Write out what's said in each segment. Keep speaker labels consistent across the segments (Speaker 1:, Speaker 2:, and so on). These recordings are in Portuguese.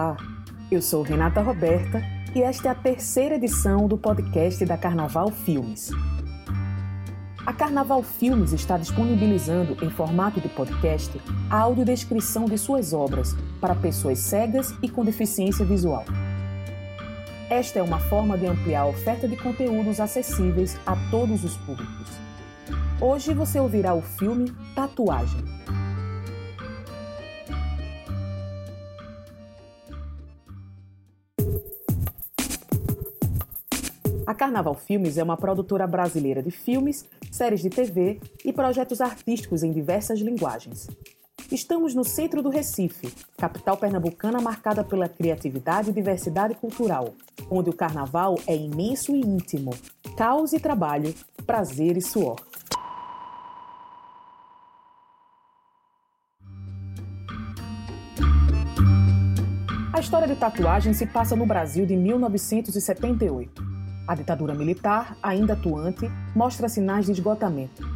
Speaker 1: Olá, eu sou Renata Roberta e esta é a terceira edição do podcast da Carnaval Filmes. A Carnaval Filmes está disponibilizando em formato de podcast a audiodescrição de suas obras para pessoas cegas e com deficiência visual. Esta é uma forma de ampliar a oferta de conteúdos acessíveis a todos os públicos. Hoje você ouvirá o filme Tatuagem. Carnaval Filmes é uma produtora brasileira de filmes, séries de TV e projetos artísticos em diversas linguagens. Estamos no centro do Recife, capital pernambucana marcada pela criatividade e diversidade cultural, onde o carnaval é imenso e íntimo, caos e trabalho, prazer e suor. A história de tatuagem se passa no Brasil de 1978. A ditadura militar, ainda atuante, mostra sinais de esgotamento.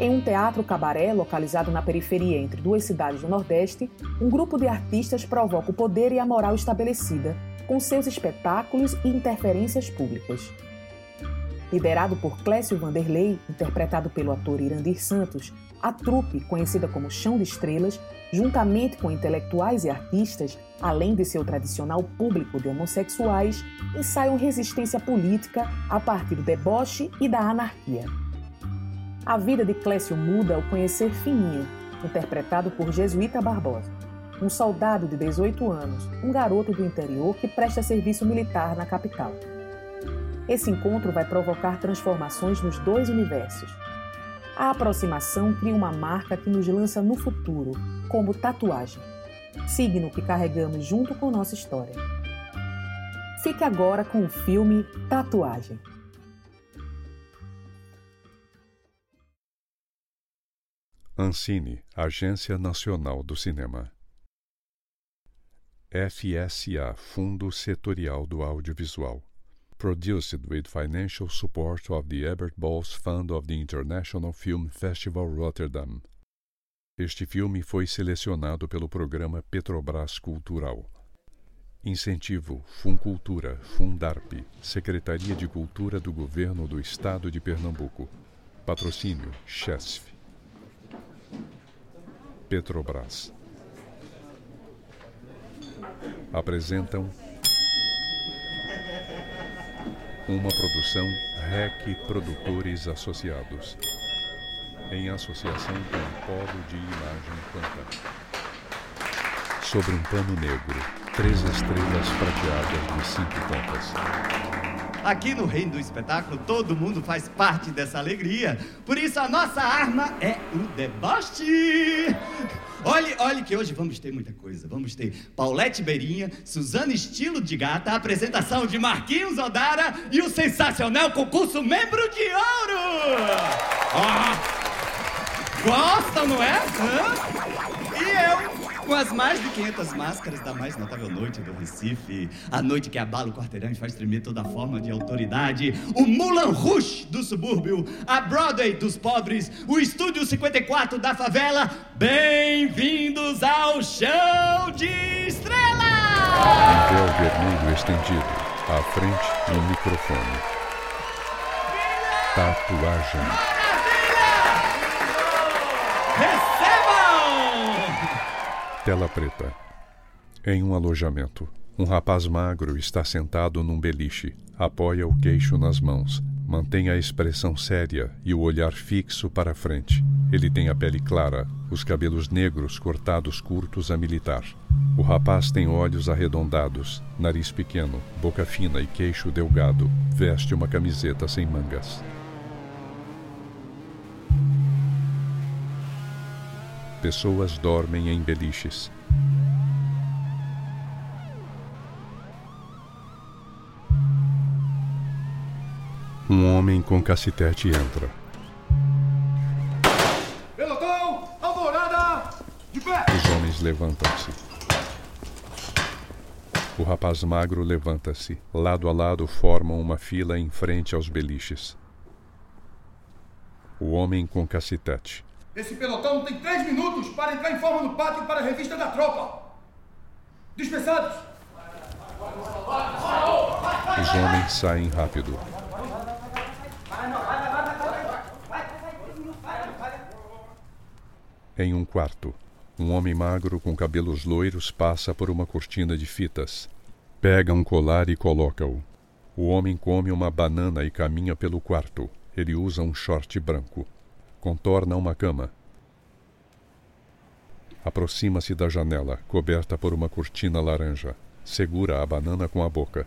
Speaker 1: Em um teatro cabaré localizado na periferia entre duas cidades do Nordeste, um grupo de artistas provoca o poder e a moral estabelecida com seus espetáculos e interferências públicas. Liderado por Clécio Vanderlei, interpretado pelo ator Irandir Santos, a trupe, conhecida como Chão de Estrelas, juntamente com intelectuais e artistas, além de seu tradicional público de homossexuais, ensaiam resistência política a partir do deboche e da anarquia. A vida de Clécio muda ao conhecer Fininha, interpretado por Jesuíta Barbosa, um soldado de 18 anos, um garoto do interior que presta serviço militar na capital. Esse encontro vai provocar transformações nos dois universos. A aproximação cria uma marca que nos lança no futuro, como tatuagem, signo que carregamos junto com nossa história. Fique agora com o filme Tatuagem.
Speaker 2: Ancine, Agência Nacional do Cinema. FSA, Fundo Setorial do Audiovisual. Produced with financial support of the Ebert Balls Fund of the International Film Festival Rotterdam. Este filme foi selecionado pelo programa Petrobras Cultural. Incentivo Funcultura, Fundarp, Secretaria de Cultura do Governo do Estado de Pernambuco. Patrocínio CHESF. Petrobras. Apresentam uma produção REC Produtores Associados, em associação com o Polo de Imagem Quanta. Sobre um pano negro, três estrelas prateadas de cinco pontas.
Speaker 3: Aqui no reino do espetáculo, todo mundo faz parte dessa alegria. Por isso, a nossa arma é o deboche. Olhe, olhe que hoje vamos ter muita coisa. Vamos ter Paulette Beirinha, Suzana Estilo de Gata, a apresentação de Marquinhos Odara e o sensacional concurso Membro de Ouro. Oh, gostam, não é? Hã? E eu, com as mais de 500 máscaras da mais notável noite do Recife, a noite que abala o quarteirão e faz tremer toda forma de autoridade, o Mulan Rouge do subúrbio, a Broadway dos pobres, o Estúdio 54 da favela. Bem-vindos ao Chão de Estrelas!
Speaker 2: Em véu vermelho estendido, à frente no microfone. Tatuagem. Tela preta. Em um alojamento, um rapaz magro está sentado num beliche, apoia o queixo nas mãos, mantém a expressão séria e o olhar fixo para frente. Ele tem a pele clara, os cabelos negros cortados curtos a militar. O rapaz tem olhos arredondados, nariz pequeno, boca fina e queixo delgado. Veste uma camiseta sem mangas. Pessoas dormem em beliches. Um homem com cacetete entra.
Speaker 4: Pelotão, alvorada, de pé!
Speaker 2: Os homens levantam-se. O rapaz magro levanta-se. Lado a lado formam uma fila em frente aos beliches. O homem com cacetete.
Speaker 4: Esse pelotão tem três minutos para entrar em forma no pátio para a revista da tropa. Dispensados!
Speaker 2: Os homens saem rápido. Em um quarto, um homem magro com cabelos loiros passa por uma cortina de fitas. Pega um colar e coloca-o. O homem come uma banana e caminha pelo quarto. Ele usa um short branco. Contorna uma cama. Aproxima-se da janela, coberta por uma cortina laranja. Segura a banana com a boca.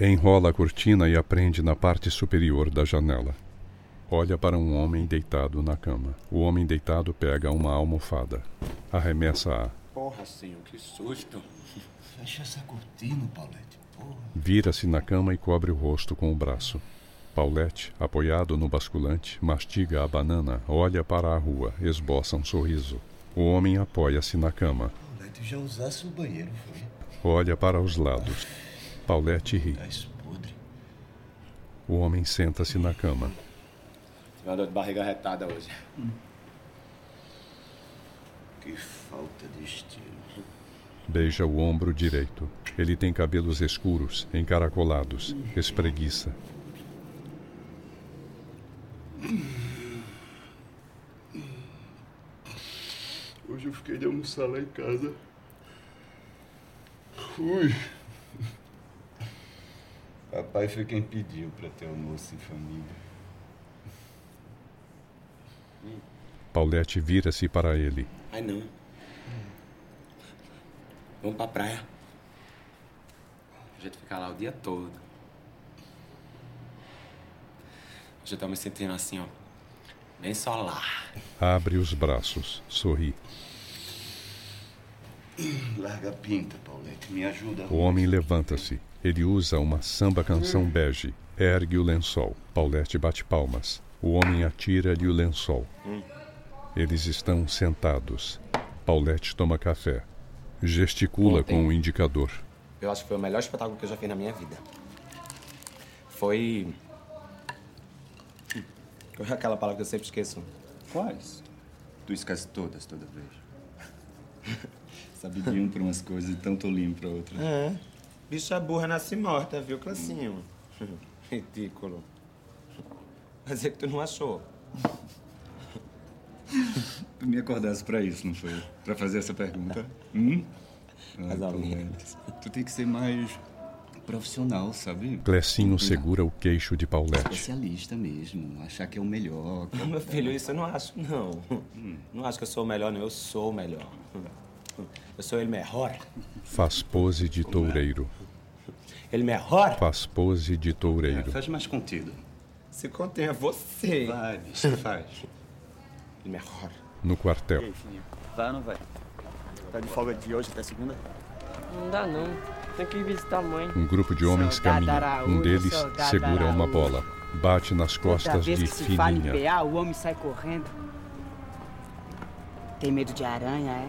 Speaker 2: Enrola a cortina e a prende na parte superior da janela. Olha para um homem deitado na cama. O homem deitado pega uma almofada. Arremessa-a.
Speaker 5: Porra, senhor, que susto.
Speaker 3: Fecha essa cortina, Paulette.
Speaker 2: Vira-se na cama e cobre o rosto com o braço. Paulette, apoiado no basculante, mastiga a banana, olha para a rua, esboça um sorriso. O homem apoia-se na cama.
Speaker 3: Paulette já usasse o banheiro, foi?
Speaker 2: Olha para os lados. Paulette ri. O homem senta-se na cama.
Speaker 5: Tive uma dor de barriga retada hoje.
Speaker 3: Que falta de estilo.
Speaker 2: Beija o ombro direito. Ele tem cabelos escuros, encaracolados. Espreguiça.
Speaker 3: Hoje eu fiquei de almoçar lá em casa. Ui. Papai foi quem pediu pra ter almoço em família.
Speaker 2: Paulette vira-se para ele.
Speaker 5: Ai, não. Vamos pra praia. A gente fica lá o dia todo. Já tô me sentindo assim, ó. Bem solar.
Speaker 2: Abre os braços, sorri.
Speaker 3: Larga a pinta, Paulette. Me ajuda.
Speaker 2: O homem levanta-se. Ele usa uma samba canção bege. Ergue o lençol. Paulette bate palmas. O homem atira-lhe o lençol. Eles estão sentados. Paulette toma café. Gesticula
Speaker 5: Ontem.
Speaker 2: com o indicador.
Speaker 5: Eu acho que foi o melhor espetáculo que eu já fiz na minha vida. Foi. Hum, é aquela palavra que eu sempre esqueço?
Speaker 3: Quais? Tu esquece todas, toda vez. Sabe de um pra umas coisas e tão tolinho pra outras.
Speaker 5: É. Bicha burra nasce morta, viu, Classinho? Ridículo. Quer dizer que tu não achou.
Speaker 3: Tu me acordasse pra isso, não foi? Pra fazer essa pergunta? Hum?
Speaker 5: Mais ou menos.
Speaker 3: Tu tem que ser mais profissional, sabe?
Speaker 2: Clecinho segura o queixo de Paulette.
Speaker 3: Especialista mesmo. Achar que é o melhor.
Speaker 5: Não, meu filho, isso eu não acho, não. Não acho que eu sou o melhor, não. Eu sou o melhor. Eu sou ele melhor.
Speaker 2: Faz pose de toureiro.
Speaker 5: Ele melhor?
Speaker 2: Faz pose de toureiro.
Speaker 3: Faz mais contido.
Speaker 5: Se contenha você.
Speaker 3: Vai, bicho, faz.
Speaker 5: Ele melhor.
Speaker 2: No quartel.
Speaker 6: Vai ou não vai? Tá de folga de hoje até segunda?
Speaker 7: Não dá não. Tem que visitar a mãe.
Speaker 2: Um grupo de homens
Speaker 7: Soldado
Speaker 2: caminha.
Speaker 7: Araújo,
Speaker 2: Um deles
Speaker 7: soldado
Speaker 2: segura uma
Speaker 7: Araújo.
Speaker 2: bola. Bate nas costas de
Speaker 7: se fala em
Speaker 2: Fininha.
Speaker 7: PA, o homem sai correndo. Tem medo de aranha, é?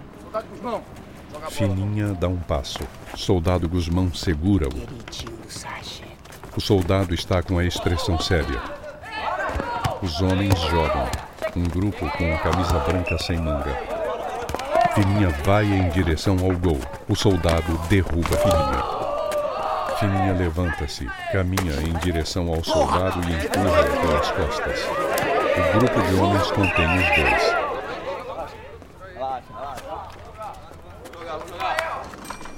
Speaker 2: Fininha dá um passo. Soldado Guzmão segura-o. O soldado está com a expressão séria. Os homens jogam. Um grupo com a camisa branca sem manga. Fininha vai em direção ao gol. O soldado derruba Fininha. Fininha levanta-se, caminha em direção ao soldado e empurra pelas costas. O grupo de homens contém os dois.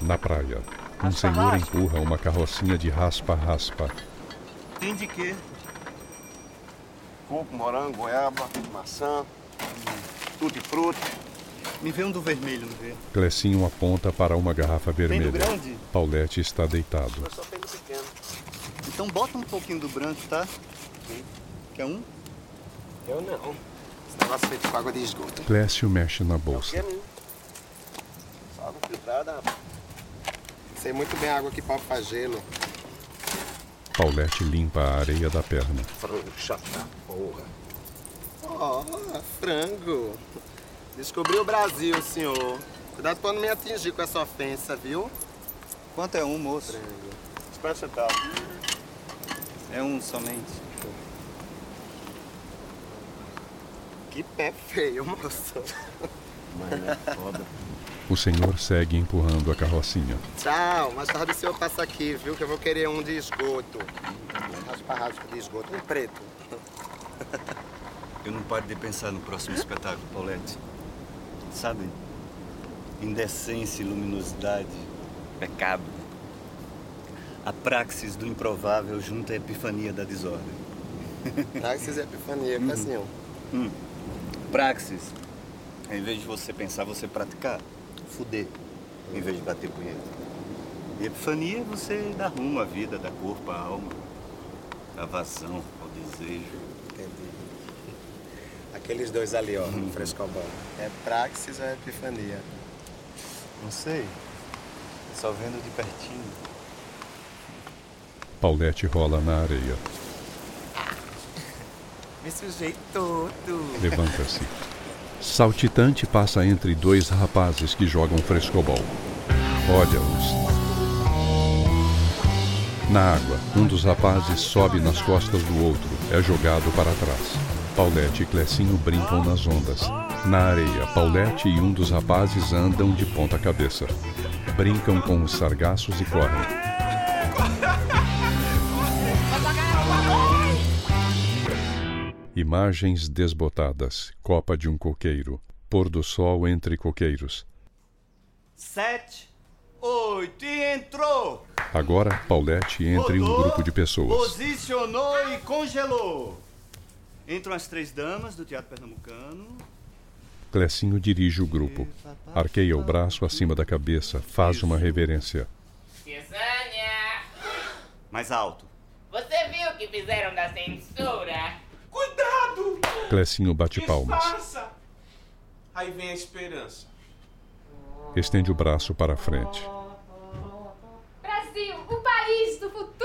Speaker 2: Na praia, um senhor empurra uma carrocinha de raspa-raspa.
Speaker 8: Tem de quê? Coco, morango, goiaba, maçã, tutti-frutti. Me vê um do vermelho, não vê?
Speaker 2: Clecinho aponta para uma garrafa vermelha.
Speaker 8: grande?
Speaker 2: Paulette está deitado.
Speaker 8: Eu só tenho do pequeno. Então bota um pouquinho do branco, tá? Quer um?
Speaker 5: Eu não.
Speaker 8: Esse negócio feito com água de esgoto.
Speaker 2: Clécio mexe na bolsa.
Speaker 8: Quer mim? Só água filtrada, rapaz. Sei muito bem a água que pode fazer gelo.
Speaker 2: Paulette limpa a areia da perna.
Speaker 8: Frango chato da porra. Ó, frango. Descobriu o Brasil, senhor. Cuidado pra não me atingir com essa ofensa, viu?
Speaker 9: Quanto é um, moço?
Speaker 8: 50 centavos.
Speaker 9: É um somente.
Speaker 8: Que pé feio, moço.
Speaker 3: Mas é foda.
Speaker 2: O senhor segue empurrando a carrocinha.
Speaker 5: Tchau, mais tarde o senhor passa aqui, viu? Que eu vou querer um de esgoto. Raspa-raspa de esgoto, um preto.
Speaker 3: Eu não paro de pensar no próximo espetáculo, Paulette. Sabe? Indecência e luminosidade, pecado. A praxis do improvável junto à epifania da desordem.
Speaker 5: Praxis e epifania, uhum. assim,
Speaker 3: hum. Praxis. Em vez de você pensar, você praticar. Fuder. Em vez de bater punheta. E epifania é você dar rumo à vida, dar corpo à alma. À vazão, ao desejo.
Speaker 5: Entendi. Aqueles dois ali, ó, hum. frescobão. É praxis ou é epifania?
Speaker 3: Não sei. Só vendo de pertinho.
Speaker 2: Paulette rola na areia.
Speaker 5: Me sujei todo.
Speaker 2: Levanta-se. Saltitante passa entre dois rapazes que jogam frescobol. Olha-os. Na água, um dos rapazes sobe nas costas do outro, é jogado para trás. Paulette e Clecinho brincam nas ondas. Na areia, Paulette e um dos rapazes andam de ponta cabeça. Brincam com os sargaços e correm. Imagens desbotadas. Copa de um coqueiro. Pôr do sol entre coqueiros.
Speaker 10: Sete, oito e entrou!
Speaker 2: Agora, Paulette entra em um grupo de pessoas.
Speaker 10: Posicionou e congelou. Entram as três damas do Teatro Pernambucano.
Speaker 2: Clecinho dirige o grupo. Arqueia o braço acima da cabeça, faz uma reverência.
Speaker 11: Cesânia!
Speaker 10: Mais alto.
Speaker 11: Você viu o que fizeram da censura?
Speaker 12: Cuidado!
Speaker 2: Clecinho bate palmas.
Speaker 12: Disfarça. Aí vem a esperança.
Speaker 2: Estende o braço para a frente.
Speaker 13: Brasil, o país do futuro!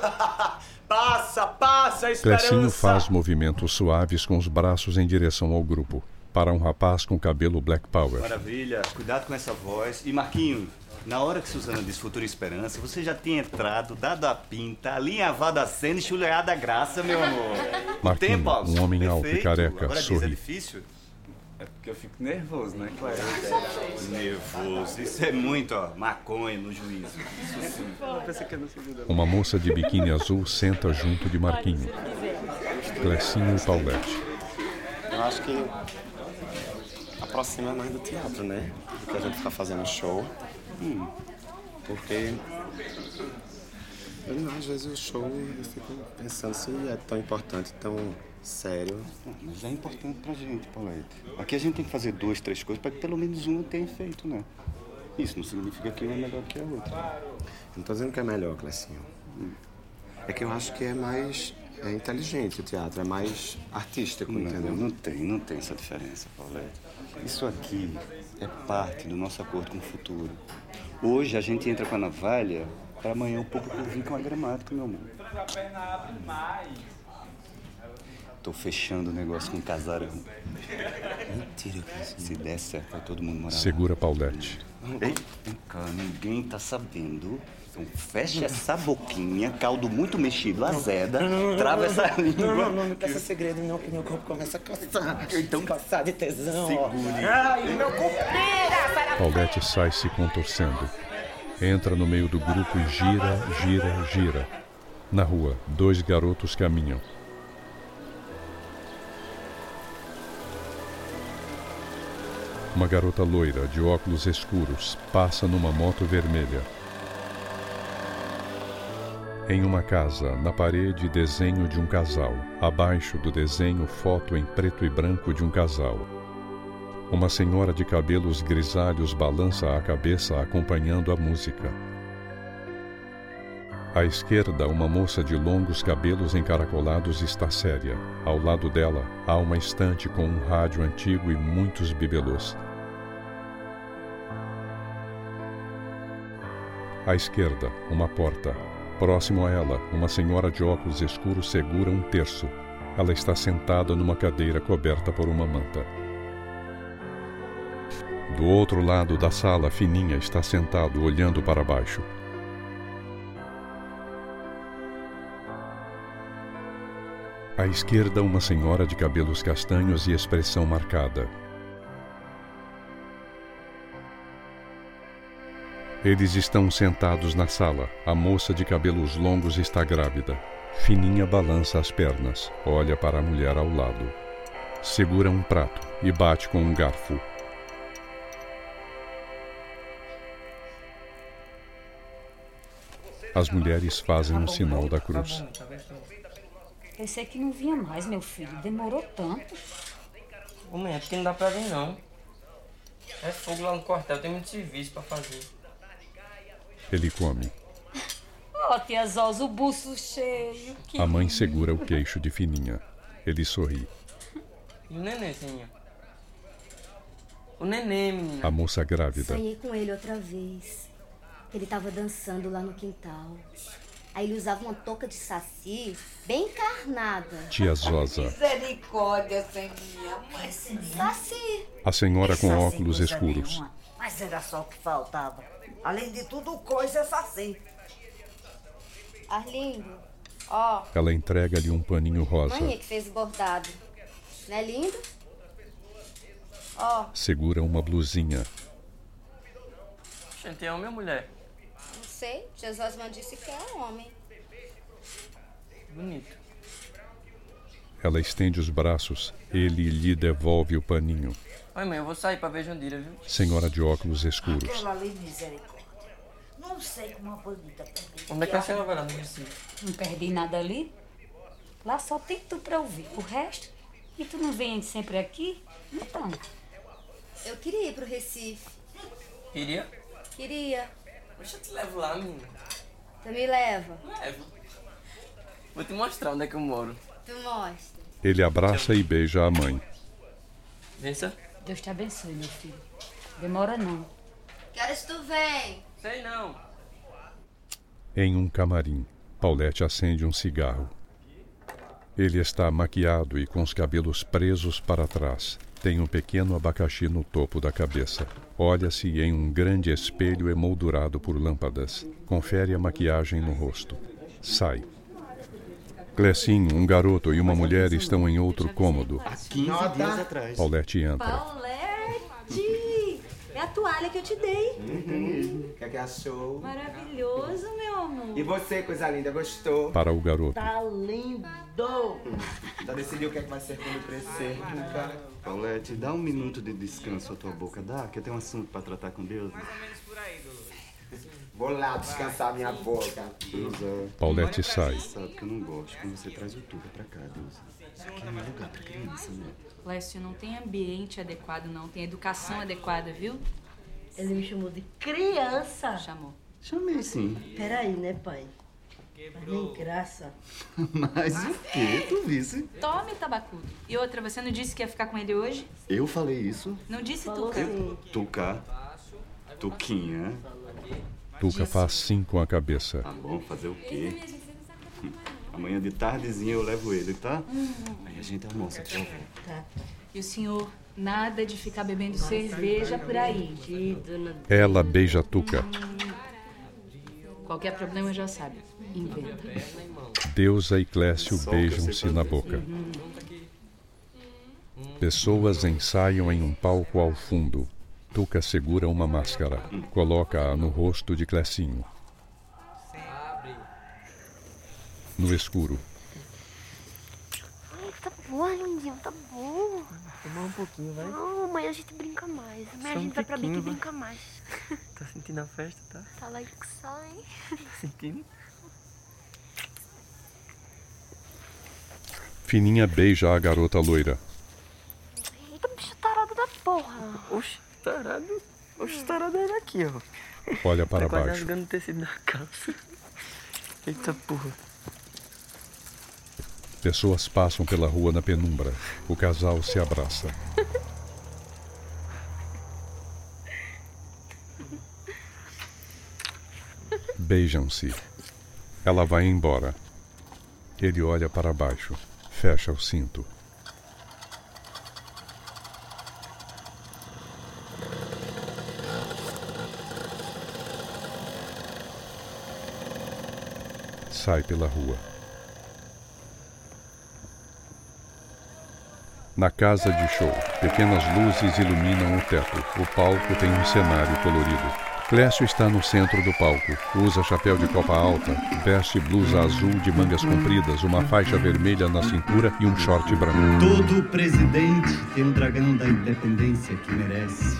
Speaker 12: passa, passa esperança!
Speaker 2: Clecinho faz movimentos suaves com os braços em direção ao grupo. Para um rapaz com cabelo Black Power.
Speaker 10: Maravilha, cuidado com essa voz. E Marquinhos, na hora que Suzana diz Futuro Esperança, você já tinha entrado, dado a pinta, alinhavado a cena e chuleado a graça, meu amor.
Speaker 2: Marquinhos,
Speaker 10: Tempo,
Speaker 2: um homem
Speaker 10: perfeito.
Speaker 2: alto e careca,
Speaker 10: Agora
Speaker 2: sorri.
Speaker 10: Diz, é difícil?
Speaker 3: É porque eu fico nervoso, né, Cléo?
Speaker 10: Nervoso. Isso é muito, ó, maconha no juízo. Isso sim.
Speaker 2: Uma moça de biquíni azul senta junto de Marquinho. Clecinho e Paulette.
Speaker 5: Eu acho que aproxima mais do teatro, né? Do que a gente ficar fazendo show. Hum, porque eu, não, às vezes o show eu fico pensando se é tão importante, tão sério.
Speaker 3: Mas é importante pra gente, Paulette. Aqui a gente tem que fazer duas, três coisas para que pelo menos uma tenha feito, né? Isso não significa que uma é melhor que a outra.
Speaker 5: Não tô dizendo que é melhor, Clecinho. É que eu acho que é mais é inteligente o teatro, é mais artístico,
Speaker 3: Não,
Speaker 5: entendeu?
Speaker 3: não tem, não tem essa diferença, Paulette. Isso aqui é parte do nosso acordo com o futuro. Hoje a gente entra com a navalha para amanhã o público vir com a gramática, meu amor. Tô fechando o negócio com o casarão.
Speaker 5: Mentira.
Speaker 3: Se der certo, vai todo mundo morar lá.
Speaker 2: Segura Paulette.
Speaker 3: Ei, vem cá, ninguém tá sabendo. Então fecha essa boquinha, caldo muito mexido, azeda, trava essa língua.
Speaker 5: Não, não, não me peça segredo, não, que meu corpo começa a coçar.
Speaker 3: Então,
Speaker 5: coçar de tesão.
Speaker 3: Segure.
Speaker 5: Ai, meu corpo.
Speaker 2: Paulette sai se contorcendo. Entra no meio do grupo e gira, gira, gira. Na rua, dois garotos caminham. Uma garota loira, de óculos escuros, passa numa moto vermelha. Em uma casa, na parede, desenho de um casal. Abaixo do desenho, foto em preto e branco de um casal. Uma senhora de cabelos grisalhos balança a cabeça acompanhando a música. À esquerda, uma moça de longos cabelos encaracolados está séria. Ao lado dela, há uma estante com um rádio antigo e muitos bibelôs. À esquerda, uma porta. Próximo a ela, uma senhora de óculos escuros segura um terço. Ela está sentada numa cadeira coberta por uma manta. Do outro lado da sala, Fininha está sentado olhando para baixo. À esquerda, uma senhora de cabelos castanhos e expressão marcada. Eles estão sentados na sala. A moça de cabelos longos está grávida. Fininha balança as pernas, olha para a mulher ao lado. Segura um prato e bate com um garfo. As mulheres fazem o sinal da cruz.
Speaker 14: Pensei que não vinha mais, meu filho. Demorou tanto.
Speaker 7: Ô, mãe, é porque não dá pra vir, não. É fogo lá no quartel, tem muito serviço pra fazer.
Speaker 2: Ele come.
Speaker 14: Ó, tia Zós, o buço cheio. Que
Speaker 2: A mãe segura o queixo de Fininha. Ele sorri.
Speaker 7: E o nenenzinho? O neném, menina.
Speaker 2: A moça grávida.
Speaker 15: Sonhei com ele outra vez. Ele tava dançando lá no quintal. Aí ele usava uma touca de saci bem encarnada.
Speaker 2: Tia Zosa.
Speaker 14: Misericórdia, Senhora. Mas,
Speaker 15: Saci.
Speaker 2: A senhora com
Speaker 14: Saci
Speaker 2: óculos escuros.
Speaker 14: nenhuma. Mas era só o que faltava. Além de tudo, coisa saci.
Speaker 15: Arlindo, ó,
Speaker 2: Ela entrega-lhe um paninho rosa.
Speaker 15: mãe é que fez o bordado. Não é lindo? Ó,
Speaker 2: Segura uma blusinha.
Speaker 7: Gente, é homem ou mulher?
Speaker 15: Não sei, tia Zosman disse que é um homem.
Speaker 7: Bonito.
Speaker 2: Ela estende os braços. Ele lhe devolve o paninho.
Speaker 7: Oi, mãe, eu vou sair pra ver Jandira, viu?
Speaker 2: Senhora de óculos escuros.
Speaker 14: Aquela ali, misericórdia. Não sei como a bonita.
Speaker 7: Onde é que a senhora vai lá no Recife?
Speaker 14: Não perdi nada ali. Lá só tem tu pra ouvir. O resto, e tu não vem sempre aqui? Então,
Speaker 15: Eu queria ir pro Recife.
Speaker 7: Iria?
Speaker 15: Queria.
Speaker 7: Deixa eu te levo lá, menina.
Speaker 15: Tu me leva.
Speaker 7: Levo. Vou te mostrar onde é que eu moro.
Speaker 15: Tu mostra.
Speaker 2: Ele abraça e beija a mãe.
Speaker 7: Vença?
Speaker 14: Deus te abençoe, meu filho. Demora não.
Speaker 15: Que horas tu vem?
Speaker 7: Sei não.
Speaker 2: Em um camarim, Paulette acende um cigarro. Ele está maquiado e com os cabelos presos para trás. Tem um pequeno abacaxi no topo da cabeça. Olha-se em um grande espelho emoldurado por lâmpadas. Confere a maquiagem no rosto. Sai. Clecinho, um garoto e uma mulher estão em outro cômodo.
Speaker 9: Há 15 dias atrás.
Speaker 2: Paulette entra.
Speaker 16: Paulette! É a toalha que eu te dei.
Speaker 5: Uhum. O que é que achou?
Speaker 16: Maravilhoso, meu amor.
Speaker 5: E você, coisa linda, gostou?
Speaker 2: Para o garoto.
Speaker 16: Tá lindo.
Speaker 5: Já decidiu o que é que vai ser quando crescer, nunca?
Speaker 9: Paulette, dá um minuto de descanso à tua boca, dá? Que eu tenho um assunto pra tratar com Deus.
Speaker 5: Vou lá descansar minha boca.
Speaker 9: Deusa.
Speaker 2: Paulette sai.
Speaker 9: Sabe que eu não gosto quando você traz o tudo pra cá, Deusa. Isso aqui não é lugar pra criança, né?
Speaker 17: Lécio, não tem ambiente adequado, não. Tem educação adequada, viu?
Speaker 16: Ele me chamou de criança.
Speaker 17: Chamou.
Speaker 9: Chamei sim.
Speaker 16: Peraí, né, pai? Mas nem graça.
Speaker 9: Mas o quê? Tu visse?
Speaker 17: Tome, tabacudo. E outra, você não disse que ia ficar com ele hoje?
Speaker 9: Eu falei isso?
Speaker 17: Não disse
Speaker 16: Falou
Speaker 17: Tuca?
Speaker 16: sim.
Speaker 9: Tuca. Tuquinha.
Speaker 2: Tuca faz sim com a cabeça.
Speaker 9: Tá bom, fazer o quê? Amanhã de tardezinha eu levo ele, tá? Aí a gente almoça, por favor.
Speaker 17: Tá. E o senhor, nada de ficar bebendo cerveja por aí.
Speaker 2: Ela beija Tuca.
Speaker 17: Qualquer problema já sabe. Inventa.
Speaker 2: Deusa e Clécio beijam-se na boca. Pessoas ensaiam em um palco ao fundo. Tuca segura uma máscara. Coloca-a no rosto de Clecinho. No escuro,
Speaker 18: Ai, tá bom, Arlindinho, tá bom.
Speaker 7: Tomar um pouquinho, vai.
Speaker 18: Não, amanhã a gente brinca mais. Amanhã
Speaker 7: Só
Speaker 18: a
Speaker 7: um
Speaker 18: gente vai pra
Speaker 7: tiquinho,
Speaker 18: Bic e
Speaker 7: vai.
Speaker 18: brinca mais.
Speaker 7: Tá sentindo a festa, tá?
Speaker 18: Tá lá que sai.
Speaker 7: Tá sentindo?
Speaker 2: Fininha beija a garota loira.
Speaker 18: Eita, bicho tarado da porra.
Speaker 7: Oxe, tarado. Oxe, tarado era aqui, ó.
Speaker 2: Olha para
Speaker 7: tá quase
Speaker 2: baixo.
Speaker 7: rasgando o tecido da calça. Eita porra.
Speaker 2: Pessoas passam pela rua na penumbra. O casal se abraça. Beijam-se. Ela vai embora. Ele olha para baixo. Fecha o cinto. Sai pela rua. Na casa de show, pequenas luzes iluminam o teto. O palco tem um cenário colorido. Clécio está no centro do palco. Usa chapéu de copa alta, veste blusa azul de mangas compridas, uma faixa vermelha na cintura e um short branco.
Speaker 3: Todo presidente tem um dragão da independência que merece.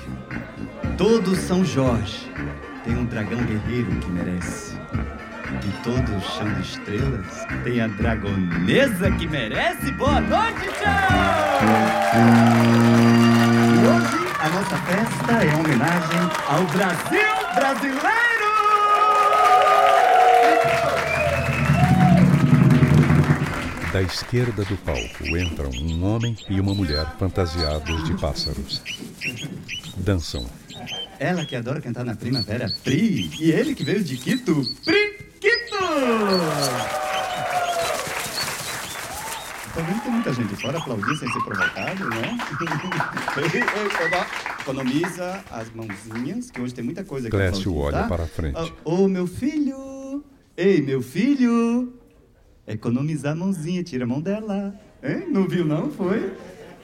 Speaker 3: Todo São Jorge tem um dragão guerreiro que merece. E todo chão de estrelas tem a dragonesa que merece. Boa noite, tchau! E hoje a nossa festa é homenagem ao Brasil brasileiro!
Speaker 2: Da esquerda do palco entram um homem e uma mulher fantasiados de pássaros. Dançam.
Speaker 3: Ela que adora cantar na primavera, Pri. E ele que veio de Quito, Priquito! Vendo que tem muita gente fora aplaudir sem ser provocado, né? Economiza as mãozinhas, que hoje tem muita coisa aqui.
Speaker 2: Clécio
Speaker 3: aplaudir,
Speaker 2: olha
Speaker 3: tá?
Speaker 2: para a frente.
Speaker 3: Ô, ô, meu filho! Ei, meu filho! Economizar a mãozinha, tira a mão dela. Hein? Não viu, não? Foi?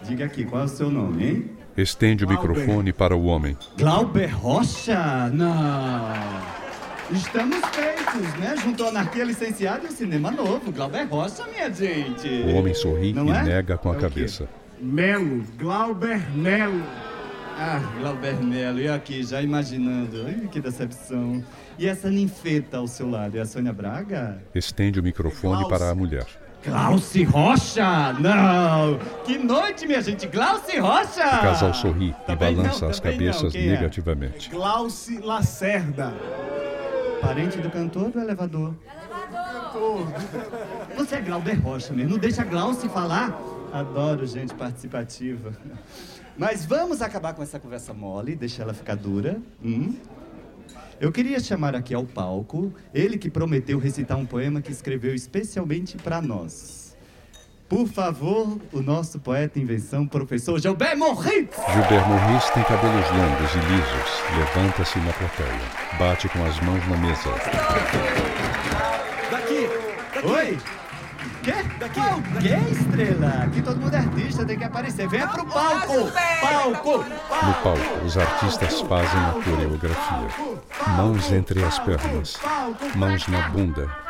Speaker 3: Diga aqui, qual é o seu nome, hein?
Speaker 2: Estende o microfone para o homem.
Speaker 3: Glauber Rocha? Não. Estamos feitos, né? Junto ao Anarquia Licenciado e o Cinema Novo. Glauber Rocha, minha gente.
Speaker 2: O homem sorri
Speaker 3: Não
Speaker 2: e
Speaker 3: é?
Speaker 2: nega com a
Speaker 3: É
Speaker 2: cabeça.
Speaker 3: Melo, Glauber Melo. Ah, Glauber Melo, e aqui já imaginando. Ai, que decepção. E essa ninfeta ao seu lado, é a Sônia Braga?
Speaker 2: Estende o microfone para a mulher.
Speaker 3: Glauci Rocha? Não! Que noite, minha gente! Glauci Rocha!
Speaker 2: O casal sorri e
Speaker 3: Também
Speaker 2: balança
Speaker 3: não,
Speaker 2: as
Speaker 3: também não.
Speaker 2: cabeças
Speaker 3: Quem é?
Speaker 2: negativamente.
Speaker 3: Glauci Lacerda. Parente do cantor do elevador? Elevador. Você é Glauber Rocha mesmo. Não deixa Glauci falar. Adoro gente participativa. Mas vamos acabar com essa conversa mole, deixa ela ficar dura. Hum? Eu queria chamar aqui ao palco ele que prometeu recitar um poema que escreveu especialmente para nós. Por favor, o nosso poeta invenção, professor Gilberto Morrit.
Speaker 2: Gilbert Morris tem cabelos longos e lisos. Levanta-se na plateia. Bate com as mãos na mesa.
Speaker 3: Daqui! Oi! Quê? Daqui! O quê, estrela? Aqui todo mundo é artista, tem que aparecer. Venha pro palco! Palco!
Speaker 2: No palco, os artistas fazem a coreografia. Mãos entre as pernas. Mãos na bunda.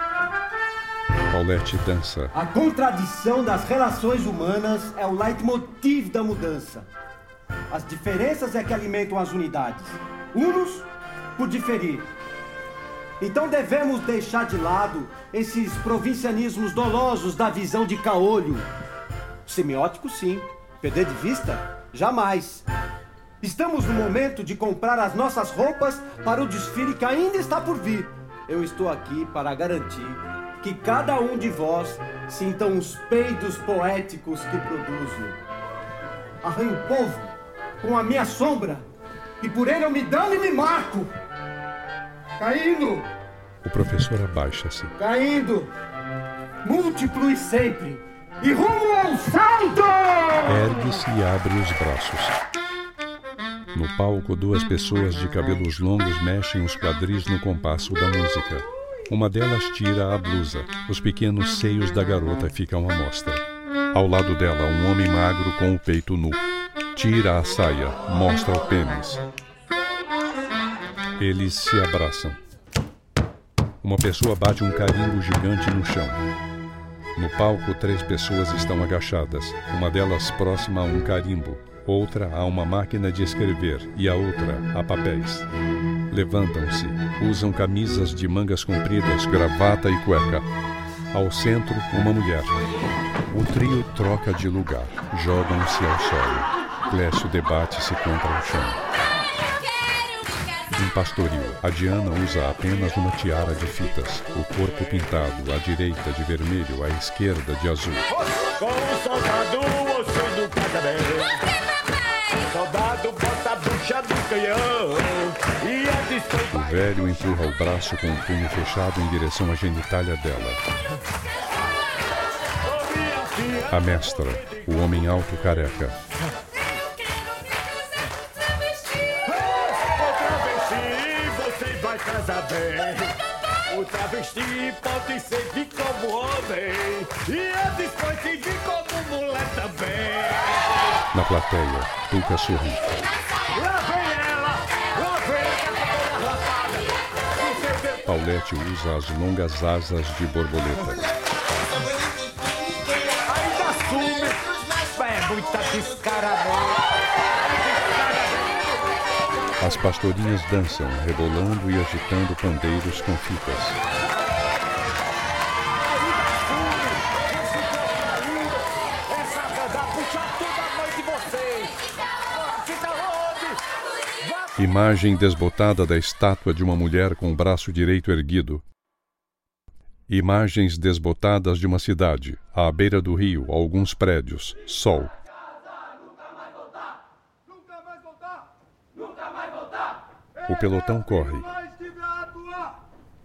Speaker 2: Paulette dança.
Speaker 19: A contradição das relações humanas é o leitmotiv da mudança. As diferenças é que alimentam as unidades. Unos por diferir. Então devemos deixar de lado esses provincianismos dolosos da visão de caolho. Semiótico, sim. Perder de vista? Jamais. Estamos no momento de comprar as nossas roupas para o desfile que ainda está por vir. Eu estou aqui para garantir que cada um de vós sintam os peidos poéticos que produzo. Arranho o povo com a minha sombra e por ele eu me dano e me marco. Caindo,
Speaker 2: O professor abaixa-se.
Speaker 19: caindo, múltiplo e sempre, e rumo ao salto!
Speaker 2: Ergue-se e abre os braços. No palco, duas pessoas de cabelos longos mexem os quadris no compasso da música. Uma delas tira a blusa. Os pequenos seios da garota ficam à mostra. Ao lado dela, um homem magro com o peito nu. Tira a saia, mostra o pênis. Eles se abraçam. Uma pessoa bate um carimbo gigante no chão. No palco, três pessoas estão agachadas, uma delas próxima a um carimbo, outra a uma máquina de escrever e a outra a papéis. Levantam-se, usam camisas de mangas compridas, gravata e cueca. Ao centro, uma mulher. O trio troca de lugar, jogam-se ao solo. Clécio debate-se contra o chão. Um pastoril. A Diana usa apenas uma tiara de fitas, o corpo pintado, à direita de vermelho, à esquerda de azul.
Speaker 20: Com o soldado, o osso do casamento. Soldado bota a bucha do canhão.
Speaker 2: Velho empurra o braço com o punho fechado em direção à genitália dela. A mestra, o homem alto careca.
Speaker 20: O travesti, pode servir como homem. E a depois servir como mulher também.
Speaker 2: Na plateia, Tuca sorri.
Speaker 20: Lá vem
Speaker 2: Paulette usa as longas asas de borboleta.
Speaker 20: Ainda. É muita descaradora.
Speaker 2: As pastorinhas dançam, rebolando e agitando pandeiros com fitas. Imagem desbotada da estátua de uma mulher com o braço direito erguido. Imagens desbotadas de uma cidade, à beira do rio, alguns prédios, sol. O pelotão corre.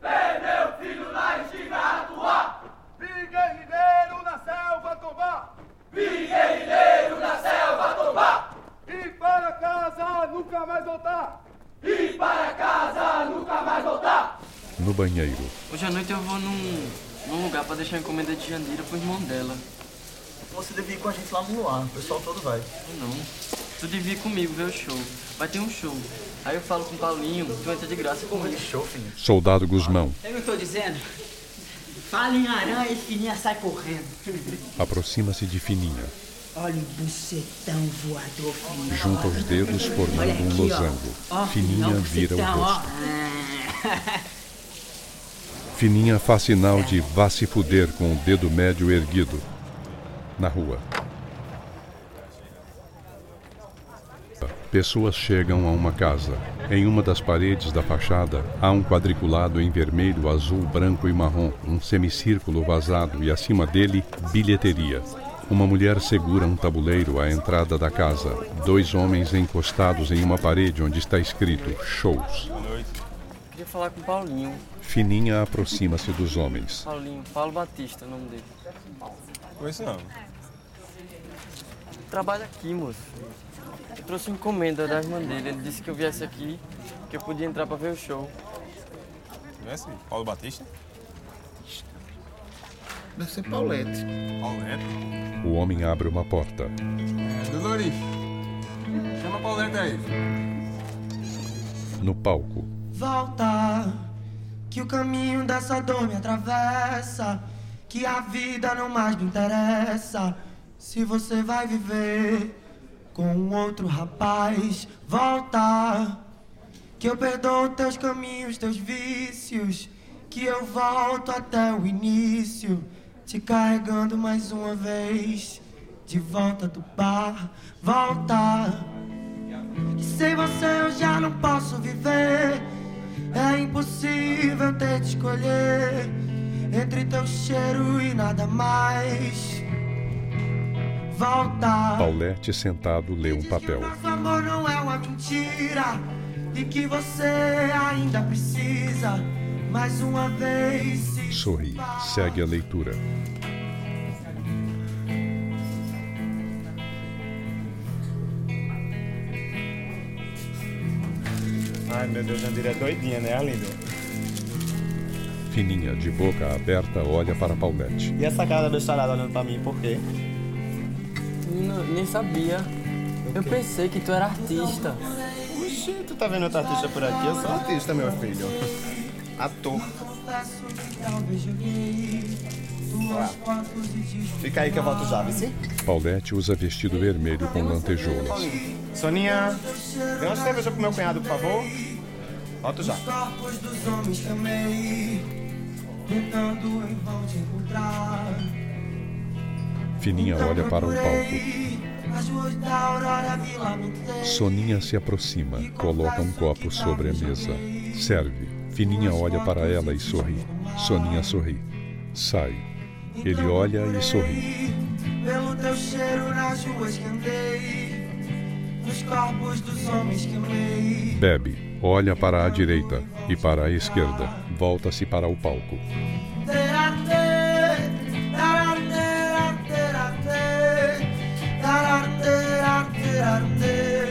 Speaker 20: Perdeu filho na estiva atuar. Vi guerrilheiro na selva tombar. Vi guerrilheiro na selva tombar. E para casa nunca mais voltar. E para casa nunca mais voltar.
Speaker 2: No banheiro,
Speaker 7: Hoje à noite eu vou num, num lugar pra deixar a encomenda de Jandira pro irmão dela.
Speaker 6: Você devia ir com a gente lá no luar, o pessoal todo vai.
Speaker 7: Não. Tu devia ir comigo ver o show. Vai ter um show. Aí eu falo com o Paulinho, tu entra de graça comigo.
Speaker 6: show, filho.
Speaker 2: soldado Guzmão,
Speaker 21: Eu não tô dizendo? Fala em aranha e fininha sai correndo.
Speaker 2: aproxima-se de Fininha,
Speaker 21: Olha o bucetão voador, fininha.
Speaker 2: junta os dedos formando um
Speaker 21: aqui, ó.
Speaker 2: losango.
Speaker 21: Ó,
Speaker 2: Fininha
Speaker 21: ó,
Speaker 2: vira o
Speaker 21: bucetão, ó.
Speaker 2: rosto. Fininha faz sinal de vá se fuder com o dedo médio erguido. Na rua. Pessoas chegam a uma casa. Em uma das paredes da fachada há um quadriculado em vermelho, azul, branco e marrom, um semicírculo vazado e acima dele, bilheteria. Uma mulher segura um tabuleiro à entrada da casa. Dois homens encostados em uma parede onde está escrito shows.
Speaker 7: Queria falar com o Paulinho.
Speaker 2: Fininha aproxima-se dos homens.
Speaker 7: Paulinho, Paulo Batista, é o nome dele.
Speaker 22: Conheço não.
Speaker 7: Trabalha aqui, moço. Eu trouxe uma encomenda da irmã dele. Ele disse que eu viesse aqui, que eu podia entrar pra ver o show.
Speaker 22: Conhece Paulo Batista?
Speaker 6: Deve ser Paulette.
Speaker 22: Paulette?
Speaker 2: O homem abre uma porta.
Speaker 22: É, Dolores. Chama a Paulette aí.
Speaker 2: No palco,
Speaker 23: Volta, que o caminho dessa dor me atravessa. Que a vida não mais me interessa. Se você vai viver com um outro rapaz, volta. Que eu perdoo teus caminhos, teus vícios. Que eu volto até o início. Te carregando mais uma vez. De volta do bar, volta. E sem você eu já não posso viver. É impossível ter de escolher entre teu cheiro e nada mais. Volta.
Speaker 2: Paulette sentado lê um papel.
Speaker 23: Nosso amor não é uma mentira e que você ainda precisa mais uma vez.
Speaker 2: Sorri, segue a leitura.
Speaker 5: Ai, meu Deus, Jandira é doidinha, né, Arlindo?
Speaker 2: Fininha, de boca aberta, olha para Paulette.
Speaker 6: E essa cara da bicharada olhando pra mim, por quê?
Speaker 7: Menino, nem sabia. Eu pensei que tu era artista.
Speaker 6: Oxi, tu tá vendo outra artista por aqui? Eu sou artista, meu filho. Ator.
Speaker 23: Confesso que talvez joguei tuas fotos e te
Speaker 6: Fica aí que eu volto já, vice.
Speaker 2: Paulette usa vestido vermelho com lantejoulas.
Speaker 6: Soninha, dê uma cerveja pro meu cunhado, por favor. Volto já.
Speaker 23: Os corpos dos homens que amei, tentando em vão te encontrar.
Speaker 2: Fininha olha para o palco. Soninha se aproxima, coloca um copo sobre a mesa. Serve. Fininha olha para ela e sorri. Soninha sorri. Sai. Ele olha e sorri.
Speaker 23: Pelo teu cheiro nas ruas que andei, nos corpos dos homens que amei.
Speaker 2: Bebe. Olha para a direita e para a esquerda. Volta-se para o palco.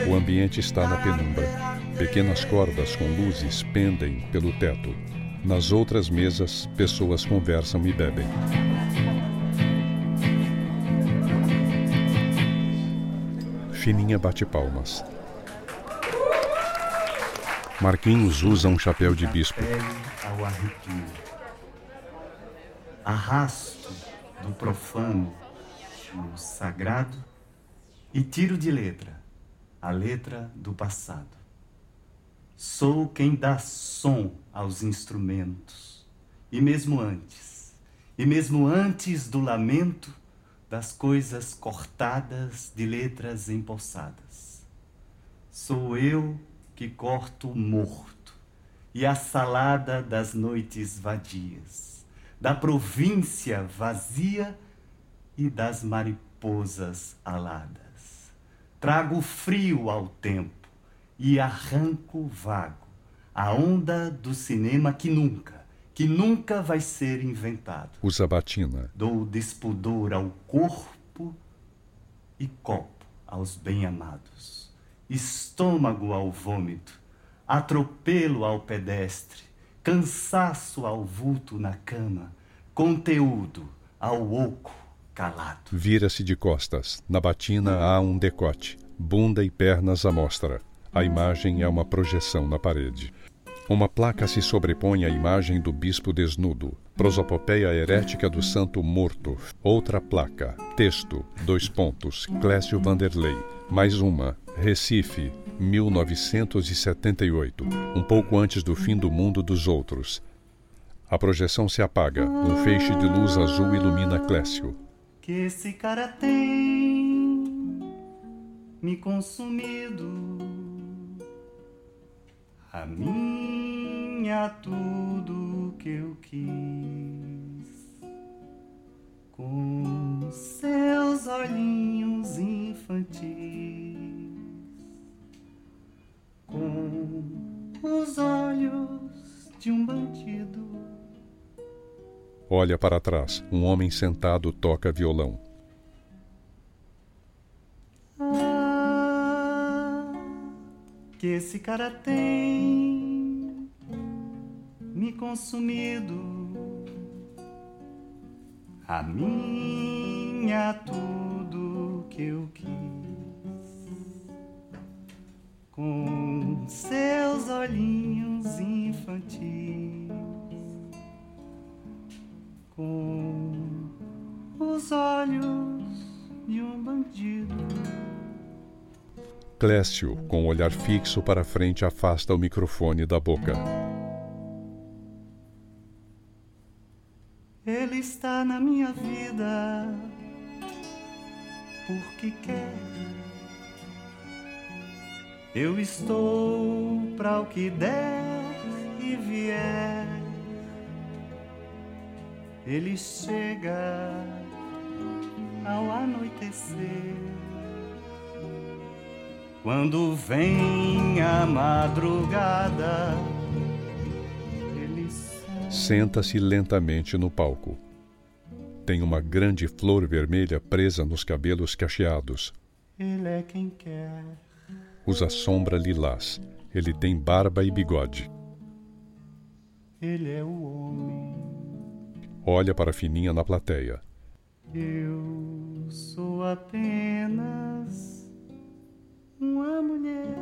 Speaker 2: O ambiente está na penumbra. Pequenas cordas com luzes pendem pelo teto. Nas outras mesas, pessoas conversam e bebem. Fininha bate palmas. Marquinhos usa um chapéu de bispo.
Speaker 3: Arrasto do profano o sagrado e tiro de letra a letra do passado. Sou quem dá som aos instrumentos, e mesmo antes, e mesmo antes do lamento das coisas cortadas de letras empossadas. Sou eu que corto o morto e a salada das noites vadias, da província vazia e das mariposas aladas. Trago frio ao tempo e arranco vago a onda do cinema que nunca, que nunca vai ser inventado.
Speaker 2: Usa batina.
Speaker 3: Dou despudor ao corpo e copo aos bem-amados, estômago ao vômito, atropelo ao pedestre, cansaço ao vulto na cama, conteúdo ao oco calado.
Speaker 2: Vira-se de costas. Na batina há um decote, bunda e pernas à mostra. A imagem é uma projeção na parede. Uma placa se sobrepõe à imagem do bispo desnudo. Prosopopeia herética do santo morto. Outra placa. Texto. Dois pontos. Clécio Vanderlei. Mais uma. Recife, 1978. Um pouco antes do fim do mundo dos outros. A projeção se apaga. Um feixe de luz azul ilumina Clécio.
Speaker 3: Que esse cara tem me consumido. A minha tudo que eu quis. Com seus olhinhos infantis. Com os olhos de um bandido.
Speaker 2: Olha para trás. Um homem sentado toca violão.
Speaker 3: Cara tem me consumido. A minha tudo que eu quis. Com seus olhinhos infantis
Speaker 2: Clécio, com o olhar fixo para frente, afasta o microfone da boca.
Speaker 3: Ele está na minha vida porque quer. Eu estou para o que der e vier. Ele chega ao anoitecer. Quando vem a madrugada, ele
Speaker 2: Senta-se lentamente no palco. Tem uma grande flor vermelha presa nos cabelos cacheados.
Speaker 3: ele é quem quer.
Speaker 2: Usa sombra lilás. Ele tem barba e bigode.
Speaker 3: Ele é o homem.
Speaker 2: Olha para Fininha na plateia.
Speaker 3: Eu sou apenas mulher.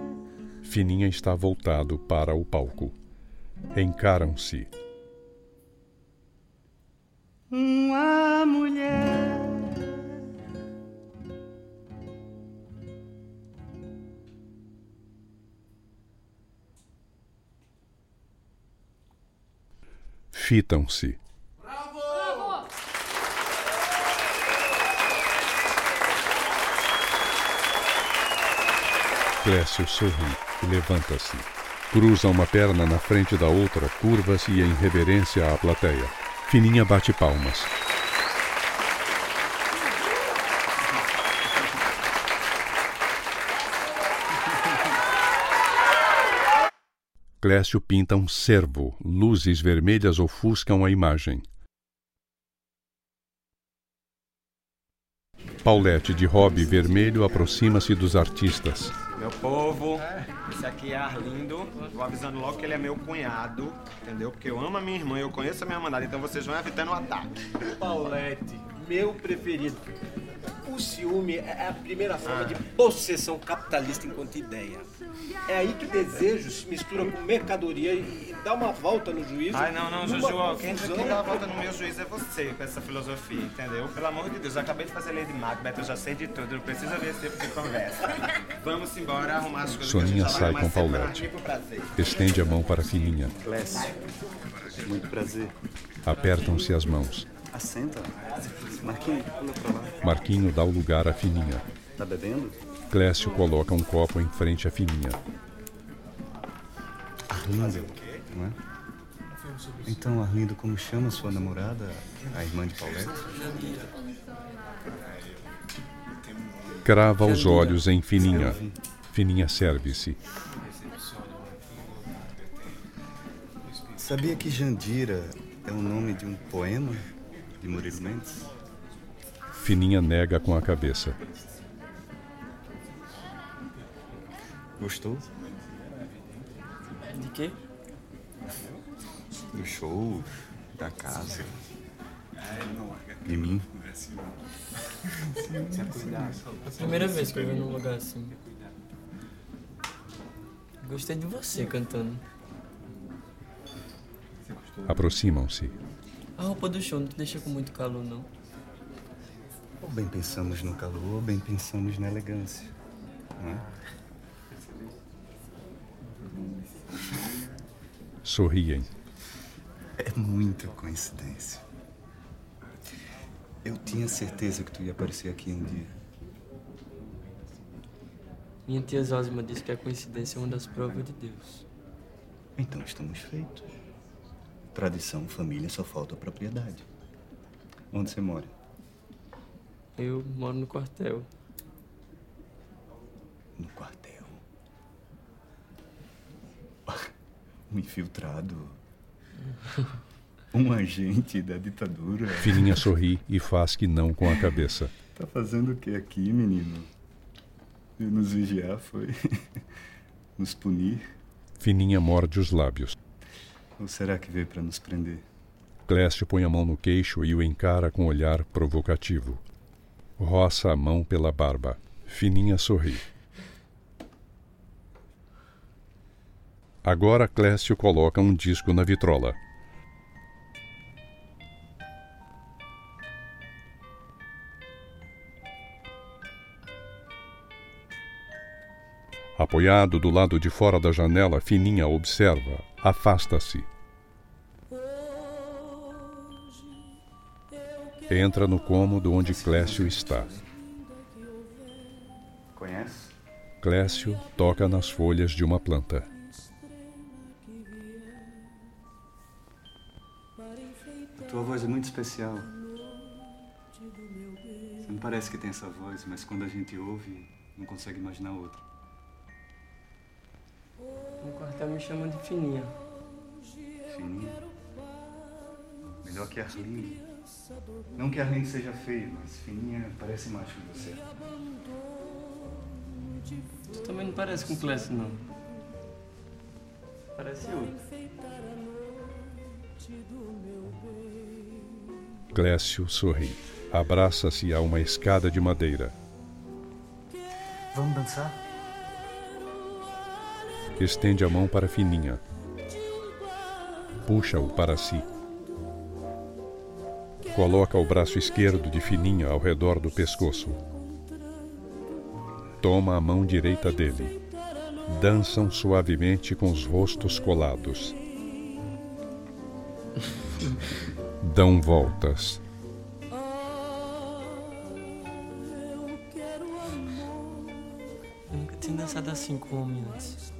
Speaker 2: Fininha está voltado para o palco. Encaram-se.
Speaker 3: Uma mulher.
Speaker 2: Fitam-se. Clécio sorri e levanta-se. Cruza uma perna na frente da outra, curva-se em reverência à plateia. Fininha bate palmas. Clécio pinta um cervo. Luzes vermelhas ofuscam a imagem. Paulette, de hobby vermelho, aproxima-se dos artistas.
Speaker 5: Meu povo, esse aqui é Arlindo. Vou avisando logo que ele é meu cunhado, entendeu? Porque eu amo a minha irmã, eu conheço a minha mandada, então vocês vão evitando o ataque.
Speaker 24: Paulette, meu preferido. O ciúme é a primeira forma
Speaker 5: Ah.
Speaker 24: de possessão capitalista enquanto ideia.
Speaker 25: É aí que desejo se mistura com mercadoria e dá uma volta no juízo.
Speaker 5: Ai, não, não, Juju, ó, quem, quem dá a volta no meu juiz é você, com essa filosofia, entendeu? Pelo amor de Deus, eu acabei de fazer Lady Macbeth, eu já sei de tudo, não precisa ver esse tipo de conversa. Vamos embora arrumar as coisas
Speaker 2: Soninha
Speaker 5: que a gente já
Speaker 2: sai
Speaker 5: vai
Speaker 2: com Paulette. Estende a mão para Fininha.
Speaker 3: Clécio, muito prazer.
Speaker 2: Apertam-se as mãos.
Speaker 3: Assenta. Pra lá.
Speaker 2: Marquinho dá o lugar a Fininha.
Speaker 3: Tá bebendo?
Speaker 2: Clécio coloca um copo em frente a Fininha.
Speaker 3: Arlindo, não é? Então, Arlindo, como chama sua namorada, a irmã de Paulette?
Speaker 2: Crava os olhos em Fininha. Fininha serve-se.
Speaker 3: Sabia que Jandira é o nome de um poema de Murilo Mendes?
Speaker 2: Fininha nega com a cabeça.
Speaker 3: Gostou?
Speaker 7: De quê?
Speaker 3: Do show, da casa, de mim.
Speaker 7: Primeira vez que eu venho num lugar assim. Gostei de você cantando.
Speaker 2: Aproximam-se.
Speaker 7: A roupa do show não te deixa com muito calor, não.
Speaker 3: Ou bem pensamos no calor, ou bem pensamos na elegância. Não é?
Speaker 2: Sorriem.
Speaker 3: É muita coincidência. Eu tinha certeza que tu ia aparecer aqui um dia.
Speaker 7: Minha tia Zózima disse que a coincidência é uma das provas de Deus.
Speaker 3: Então estamos feitos. Tradição, família, só falta a propriedade. Onde você mora?
Speaker 7: Eu moro no quartel.
Speaker 3: No quartel. Um infiltrado. Um agente da ditadura.
Speaker 2: Fininha sorri e faz que não com a cabeça.
Speaker 3: Tá fazendo o que aqui, menino? E nos vigiar foi. nos punir?
Speaker 2: Fininha morde os lábios.
Speaker 3: Ou será que veio para nos prender?
Speaker 2: Clécio põe a mão no queixo e o encara com olhar provocativo. Roça a mão pela barba. Fininha sorri. Agora Clécio coloca um disco na vitrola. Apoiado do lado de fora da janela, Fininha observa, afasta-se. Entra no cômodo onde Clécio está.
Speaker 3: Conhece?
Speaker 2: Clécio toca nas folhas de uma planta.
Speaker 3: A tua voz é muito especial. Você não parece que tem essa voz, mas quando a gente ouve, não consegue imaginar outra.
Speaker 7: No quartel me chamam de Fininha.
Speaker 3: Fininha. Melhor que Arlindo. Não que Arlindo seja feio, mas Fininha parece mais com você.
Speaker 7: Tu também não parece com Clécio, não. Parece outro.
Speaker 2: Clécio sorri. Abraça-se a uma escada de madeira.
Speaker 3: Vamos dançar?
Speaker 2: Estende a mão para Fininha. Puxa-o para si. Coloca o braço esquerdo de Fininha ao redor do pescoço. Toma a mão direita dele. Dançam suavemente com os rostos colados. Dão voltas.
Speaker 7: Eu nunca tinha dançado assim com homem antes.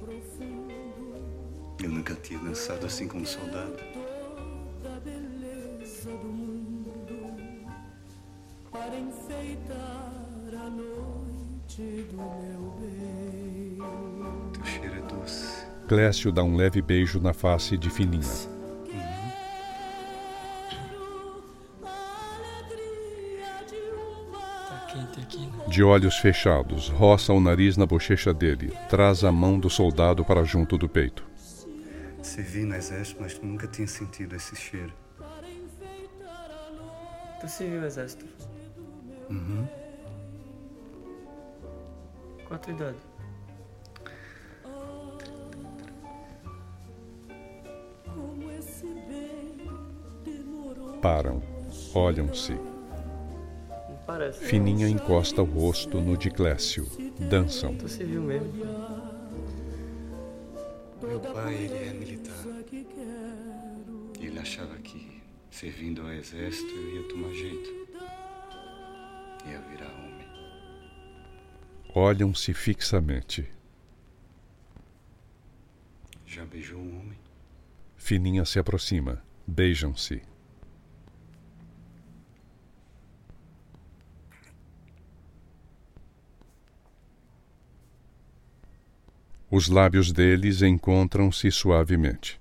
Speaker 3: Eu nunca tinha dançado assim como soldado.
Speaker 2: Clécio dá um leve beijo na face de Fininha.
Speaker 7: Tá né?
Speaker 2: De olhos fechados, roça o nariz na bochecha dele. Traz a mão do soldado para junto do peito.
Speaker 3: Servi no exército, mas nunca tinha sentido esse cheiro.
Speaker 7: Tu serviu o exército?
Speaker 3: Uhum.
Speaker 7: Qual a tua idade?
Speaker 2: Param, olham-se.
Speaker 7: Parece.
Speaker 2: Fininha encosta o rosto no de Clécio. Dançam.
Speaker 7: Tu se viu mesmo.
Speaker 8: Meu pai, ele é militar. Ele achava que, servindo ao exército, eu ia tomar jeito. Ia virar homem.
Speaker 2: Olham-se fixamente.
Speaker 8: Já beijou um homem?
Speaker 2: Fininha se aproxima. Beijam-se. Os lábios deles encontram-se suavemente.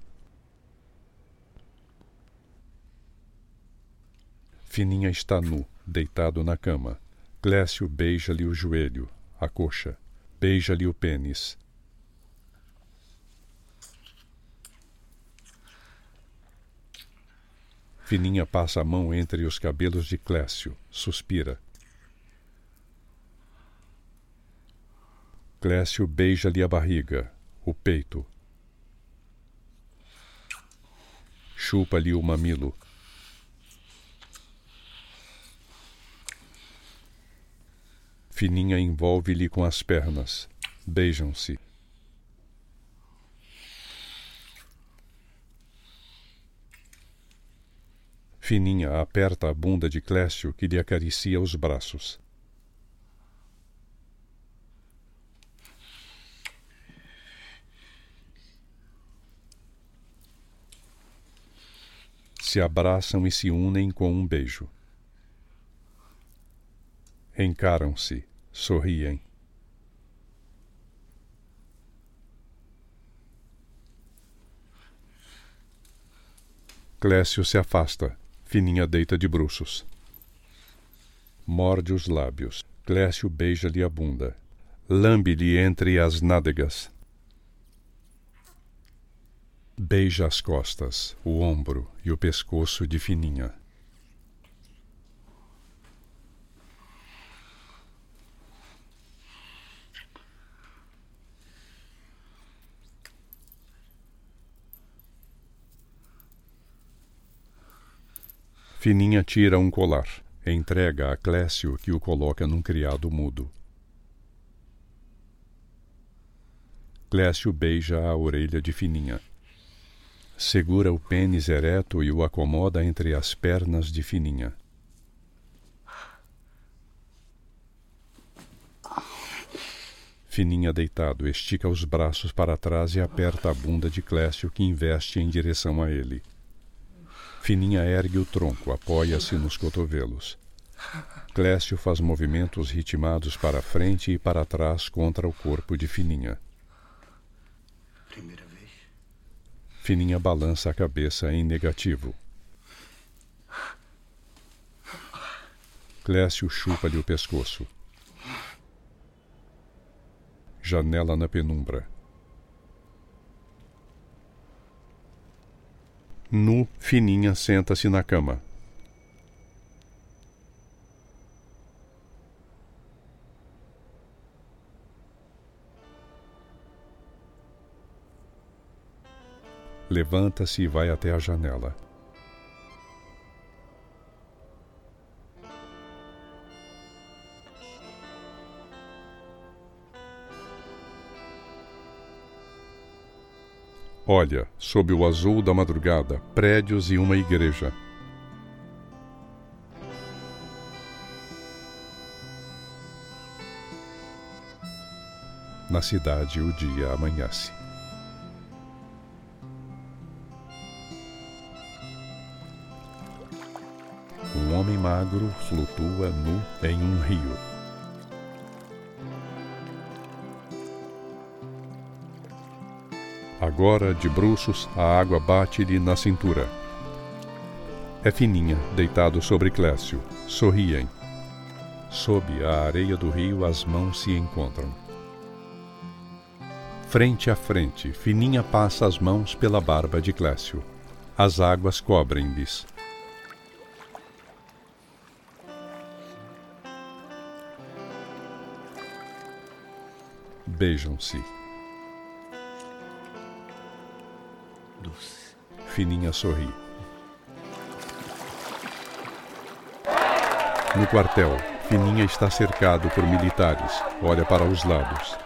Speaker 2: Fininha está nu, deitado na cama. Clécio beija-lhe o joelho, a coxa. Beija-lhe o pênis. Fininha passa a mão entre os cabelos de Clécio, suspira. Clécio beija-lhe a barriga, o peito. Chupa-lhe o mamilo. Fininha envolve-lhe com as pernas. Beijam-se. Fininha aperta a bunda de Clécio que lhe acaricia os braços. Se abraçam e se unem com um beijo. Encaram-se, sorriem. Clécio se afasta. Fininha deita de bruços. Morde os lábios. Clécio beija-lhe a bunda. Lambe-lhe entre as nádegas. Beija as costas, o ombro e o pescoço de Fininha. Fininha tira um colar, entrega a Clécio que o coloca num criado mudo. Clécio beija a orelha de Fininha. Segura o pênis ereto e o acomoda entre as pernas de Fininha. Fininha deitado, estica os braços para trás e aperta a bunda de Clécio que investe em direção a ele. Fininha ergue o tronco, apoia-se nos cotovelos. Clécio faz movimentos ritmados para frente e para trás contra o corpo de Fininha.
Speaker 8: Primeira.
Speaker 2: Fininha balança a cabeça em negativo. Clécio chupa-lhe o pescoço. Janela na penumbra. Nu, Fininha senta-se na cama. Levanta-se e vai até a janela. Olha, sob o azul da madrugada, prédios e uma igreja. Na cidade, o dia amanhece. Homem magro flutua nu em um rio. Agora, de bruços, a água bate-lhe na cintura. É fininha, deitado sobre Clécio. Sorriem. Sob a areia do rio, as mãos se encontram. Frente a frente, Fininha passa as mãos pela barba de Clécio. As águas cobrem-lhes. Beijam-se. Fininha sorri. No quartel, Fininha está cercado por militares. Olha para os lados.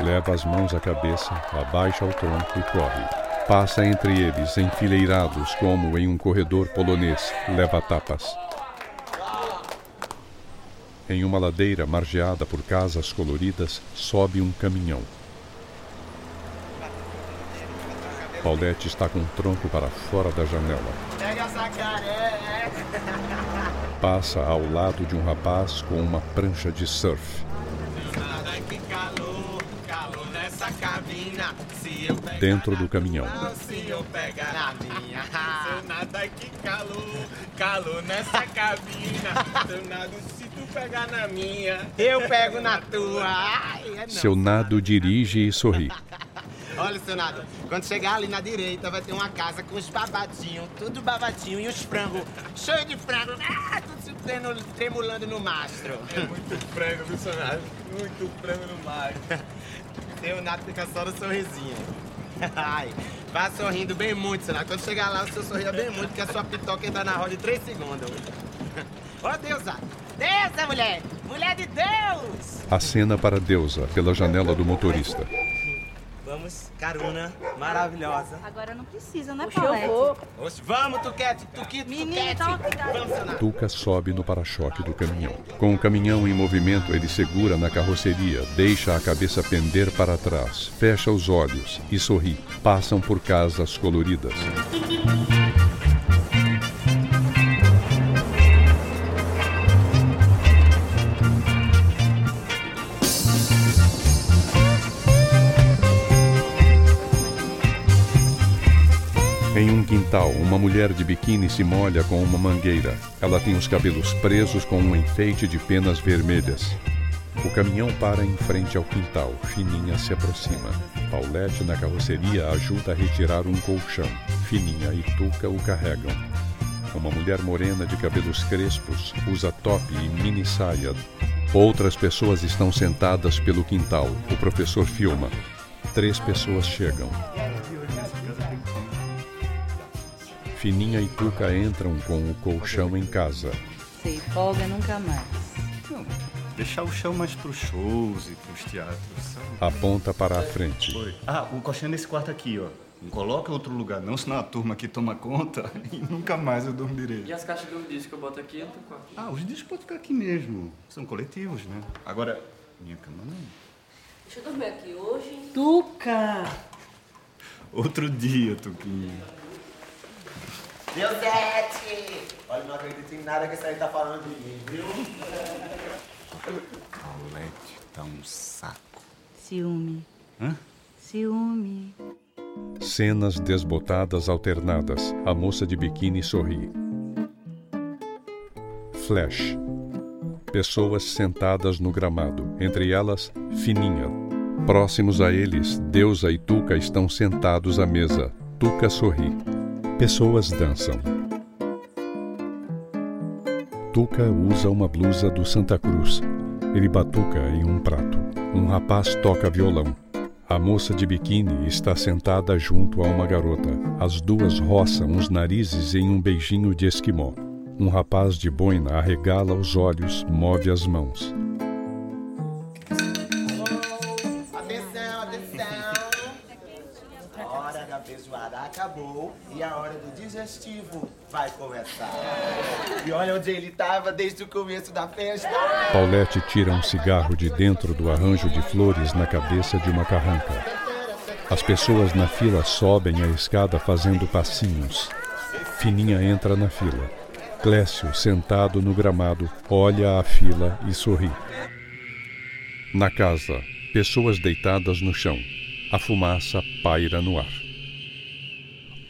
Speaker 2: Leva as mãos à cabeça, abaixa o tronco e corre. Passa entre eles, enfileirados como em um corredor polonês. Leva tapas. Em uma ladeira margeada por casas coloridas, sobe um caminhão. Paulette está com o tronco para fora da janela.
Speaker 5: Pega essa caré.
Speaker 2: Passa ao lado de um rapaz com uma prancha de surf.
Speaker 5: Que calor, calor nessa cabina. Se eu pegar
Speaker 2: Dentro do caminhão.
Speaker 5: Pegar na minha. Eu pego na tua. Ai, é não.
Speaker 2: Seu nado dirige e sorri.
Speaker 5: Olha, seu Nado, quando chegar ali na direita vai ter uma casa com os babadinhos, tudo babadinho, e os frangos, cheio de frango, ah, tudo se treno- tremulando no mastro. É muito frango, viu, seu Nado? Muito frango no mastro. Seu Nado fica só no sorrisinho. Ai, vá sorrindo bem muito, seu Nado. Quando chegar lá, o seu sorria bem muito, que a sua pitoca entra na roda em três segundos. Ô, Deusa! Deusa, mulher! Mulher de Deus!
Speaker 2: Acena para Deusa pela janela do motorista.
Speaker 5: Vamos, carona maravilhosa.
Speaker 21: Agora não precisa, né, Paulette?
Speaker 5: vou. Oxe, vamos, Tuquete, Tuquito,
Speaker 21: Menina,
Speaker 5: Tuquete.
Speaker 21: toma cuidado.
Speaker 2: Tuca sobe no para-choque do caminhão. Com o caminhão em movimento, ele segura na carroceria, deixa a cabeça pender para trás, fecha os olhos e sorri. Passam por casas coloridas. Em um quintal, uma mulher de biquíni se molha com uma mangueira. Ela tem os cabelos presos com um enfeite de penas vermelhas. O caminhão para em frente ao quintal. Fininha se aproxima. Paulette, na carroceria, ajuda a retirar um colchão. Fininha e Tuca o carregam. Uma mulher morena de cabelos crespos usa top e mini saia. Outras pessoas estão sentadas pelo quintal. O professor filma. Três pessoas chegam. Fininha e Tuca entram com o colchão em casa.
Speaker 17: Sem folga nunca mais.
Speaker 3: Não, deixar o chão mais pros shows e pros teatros. sabe?
Speaker 2: Aponta para a frente.
Speaker 3: Oi. Ah, o colchão é nesse quarto aqui, ó. Não coloca em outro lugar, não, senão a turma aqui toma conta e nunca mais eu durmo direito.
Speaker 7: E as caixas dos discos que eu boto aqui, eu tô com
Speaker 3: Ah, os discos podem ficar aqui mesmo. São coletivos, né? Agora, minha cama não.
Speaker 17: Deixa eu dormir aqui hoje. Tuca!
Speaker 3: Outro dia, Tuquinha.
Speaker 5: Deusete! Olha, não acredito em nada que esse aí tá falando de mim, viu?
Speaker 3: Paulette tá um saco.
Speaker 17: Ciúme.
Speaker 3: Hã?
Speaker 17: Ciúme.
Speaker 2: Cenas desbotadas alternadas. A moça de biquíni sorri. Flash. Pessoas sentadas no gramado, entre elas, Fininha. Próximos a eles, Deusa e Tuca estão sentados à mesa. Tuca sorri. Pessoas dançam. Tuca usa uma blusa do Santa Cruz. Ele batuca em um prato. Um rapaz toca violão. A moça de biquíni está sentada junto a uma garota. As duas roçam os narizes em um beijinho de esquimó. Um rapaz de boina arregala os olhos, move as mãos.
Speaker 5: Acabou e a hora do digestivo vai começar. E olha onde ele tava desde o começo da festa.
Speaker 2: Paulette tira um cigarro de dentro do arranjo de flores na cabeça de uma carranca. As pessoas na fila sobem a escada fazendo passinhos. Fininha entra na fila. Clécio, sentado no gramado, olha a fila e sorri. Na casa, pessoas deitadas no chão. A fumaça paira no ar.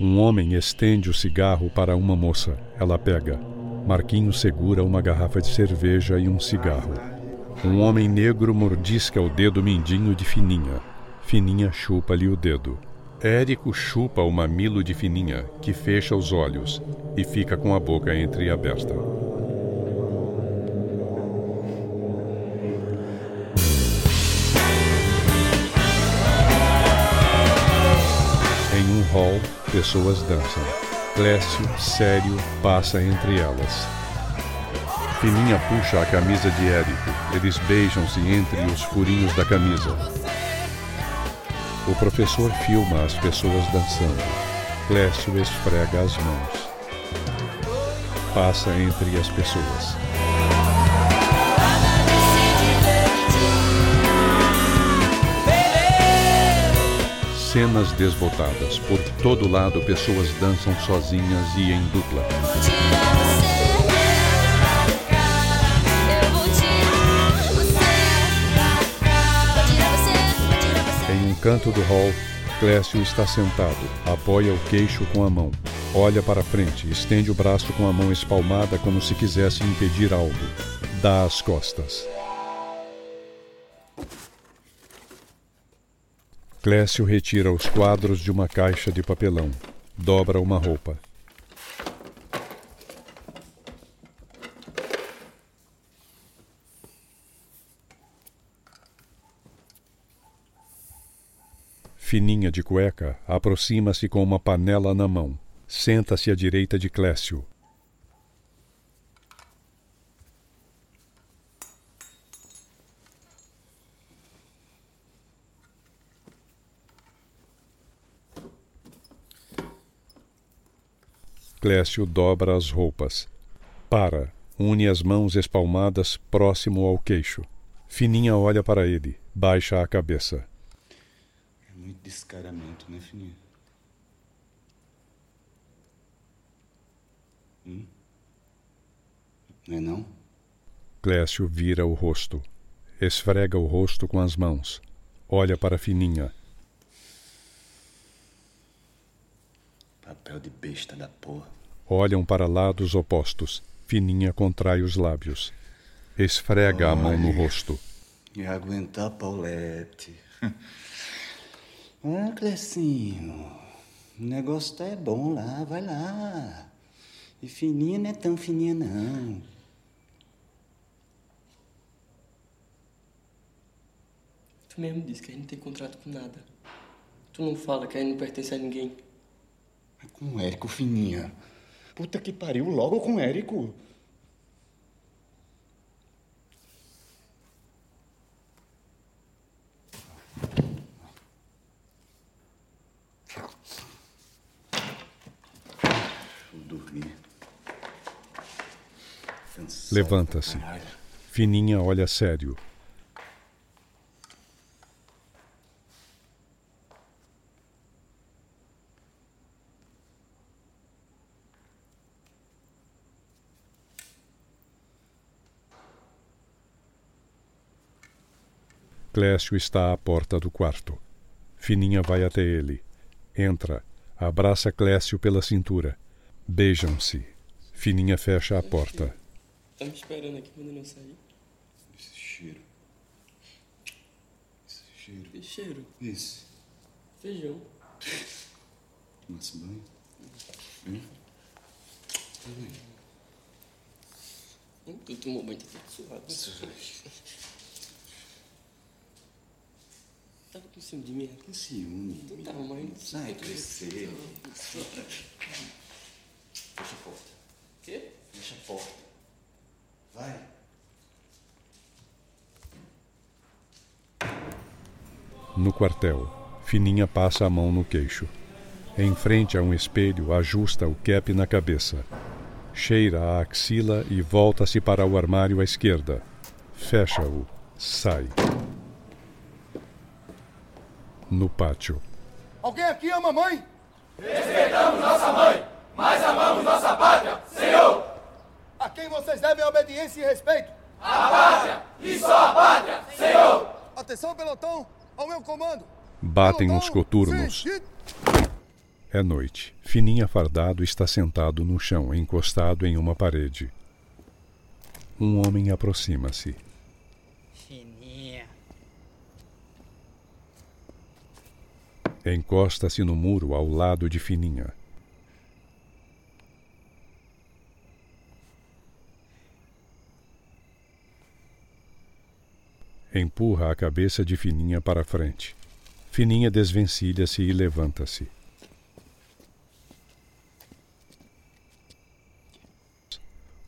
Speaker 2: Um homem estende o cigarro para uma moça. Ela pega. Marquinhos segura uma garrafa de cerveja e um cigarro. Um homem negro mordisca o dedo mindinho de Fininha. Fininha chupa-lhe o dedo. Érico chupa o mamilo de Fininha, que fecha os olhos e fica com a boca entreaberta. Em um hall, pessoas dançam. Clécio, sério, passa entre elas. Fininha puxa a camisa de Érico. Eles beijam-se entre os furinhos da camisa. O professor filma as pessoas dançando. Clécio esfrega as mãos. Passa entre as pessoas. Cenas desbotadas. Por todo lado, pessoas dançam sozinhas e em dupla. Em um canto do hall, Clécio está sentado, apoia o queixo com a mão, olha para frente, estende o braço com a mão espalmada como se quisesse impedir algo. Dá as costas. Clécio retira os quadros de uma caixa de papelão, dobra uma roupa. Fininha de cueca aproxima-se com uma panela na mão. Senta-se à direita de Clécio. Clécio dobra as roupas. Para, une as mãos espalmadas próximo ao queixo. Fininha olha para ele, baixa a cabeça.
Speaker 3: É muito descaramento, né, Fininha? Hum? Não é não?
Speaker 2: Clécio vira o rosto. Esfrega o rosto com as mãos. Olha para Fininha.
Speaker 3: Papel de besta da porra.
Speaker 2: Olham para lados opostos. Fininha contrai os lábios. Esfrega a mão no rosto.
Speaker 3: E aguentar Paulette. ah, Clecinho. O negócio tá é bom lá, vai lá. E fininha não é tão fininha, não.
Speaker 7: Tu mesmo disse que a gente não tem contrato com nada. Tu não fala que a gente não pertence a ninguém.
Speaker 3: Com o Érico, fininha. Puta que pariu, logo com o Érico. Vou dormir. Cansado
Speaker 2: Levanta-se. Fininha olha sério. Clécio está à porta do quarto. Fininha vai até ele. Entra, abraça Clécio pela cintura. Beijam-se. Fininha fecha a porta.
Speaker 7: Tá me esperando aqui quando não sair?
Speaker 3: Esse cheiro. Esse cheiro.
Speaker 7: Que cheiro?
Speaker 3: Esse.
Speaker 7: Feijão.
Speaker 3: Tomasse banho? Hum?
Speaker 7: Hum, Tu tomou banho, tá tudo suado. Tava com ciúme de mim?
Speaker 3: Que ciúme.
Speaker 7: Não tava, mas...
Speaker 3: Sai, crescer. Fecha a porta.
Speaker 7: Quê?
Speaker 3: Fecha a porta. Vai.
Speaker 2: No quartel, Fininha passa a mão no queixo. Em frente a um espelho, ajusta o cap na cabeça. Cheira a axila e volta-se para o armário à esquerda. Fecha-o. Sai. No pátio.
Speaker 4: Alguém aqui ama a mãe?
Speaker 26: Respeitamos nossa mãe, mas amamos nossa pátria, Senhor!
Speaker 4: A quem vocês devem obediência e respeito?
Speaker 26: A pátria e só a pátria, Senhor!
Speaker 4: Atenção, pelotão, ao meu comando.
Speaker 2: Batem os coturnos. É noite. Fininha fardado está sentado no chão, encostado em uma parede. Um homem aproxima-se.
Speaker 21: Fininha.
Speaker 2: Encosta-se no muro ao lado de Fininha. Empurra a cabeça de Fininha para frente. Fininha desvencilha-se e levanta-se.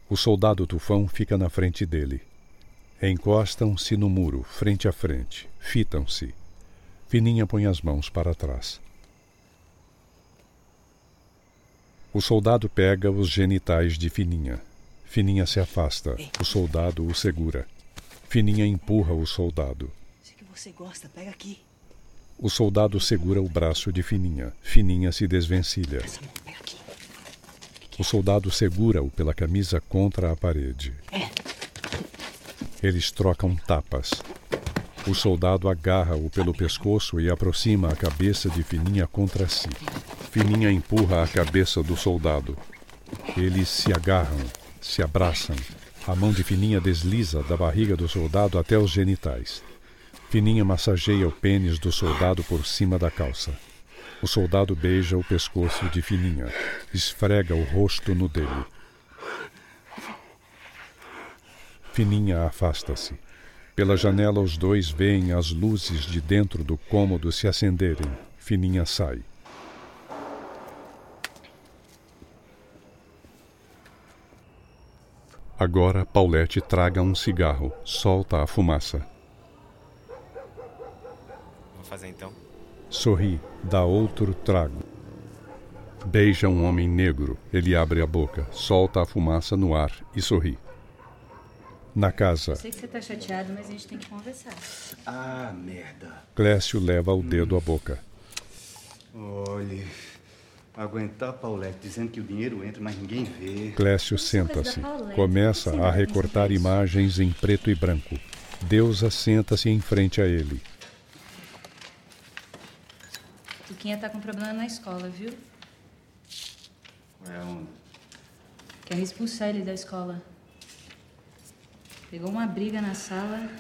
Speaker 2: O soldado tufão fica na frente dele. Encostam-se no muro, frente a frente. Fitam-se. Fininha põe as mãos para trás. O soldado pega os genitais de Fininha. Fininha se afasta. O soldado o segura. Fininha empurra o soldado.
Speaker 21: Sei que você gosta, pega aqui.
Speaker 2: O soldado segura o braço de Fininha. Fininha se desvencilha. O soldado segura-o pela camisa contra a parede. Eles trocam tapas. O soldado agarra-o pelo pescoço e aproxima a cabeça de Fininha contra si. Fininha empurra a cabeça do soldado. Eles se agarram, se abraçam. A mão de Fininha desliza da barriga do soldado até os genitais. Fininha massageia o pênis do soldado por cima da calça. O soldado beija o pescoço de Fininha, esfrega o rosto no dele. Fininha afasta-se. Pela janela, os dois veem as luzes de dentro do cômodo se acenderem. Fininha sai. Agora Paulette traga um cigarro, solta a fumaça.
Speaker 5: Vou fazer então.
Speaker 2: Sorri, dá outro trago. Beija um homem negro. Ele abre a boca, solta a fumaça no ar e sorri. Na casa,
Speaker 17: Sei que você tá chateado, mas a gente tem que conversar.
Speaker 6: Ah, merda.
Speaker 2: Clécio leva o dedo à boca.
Speaker 9: Olhe, aguentar Paulette dizendo que o dinheiro entra, mas ninguém vê.
Speaker 2: Clécio senta-se. Começa a recortar imagens em preto e branco. Deusa senta-se em frente a ele.
Speaker 17: Tuquinha tá com problema na escola, viu?
Speaker 9: É um...
Speaker 17: Quer expulsar ele da escola. Pegou uma briga na sala,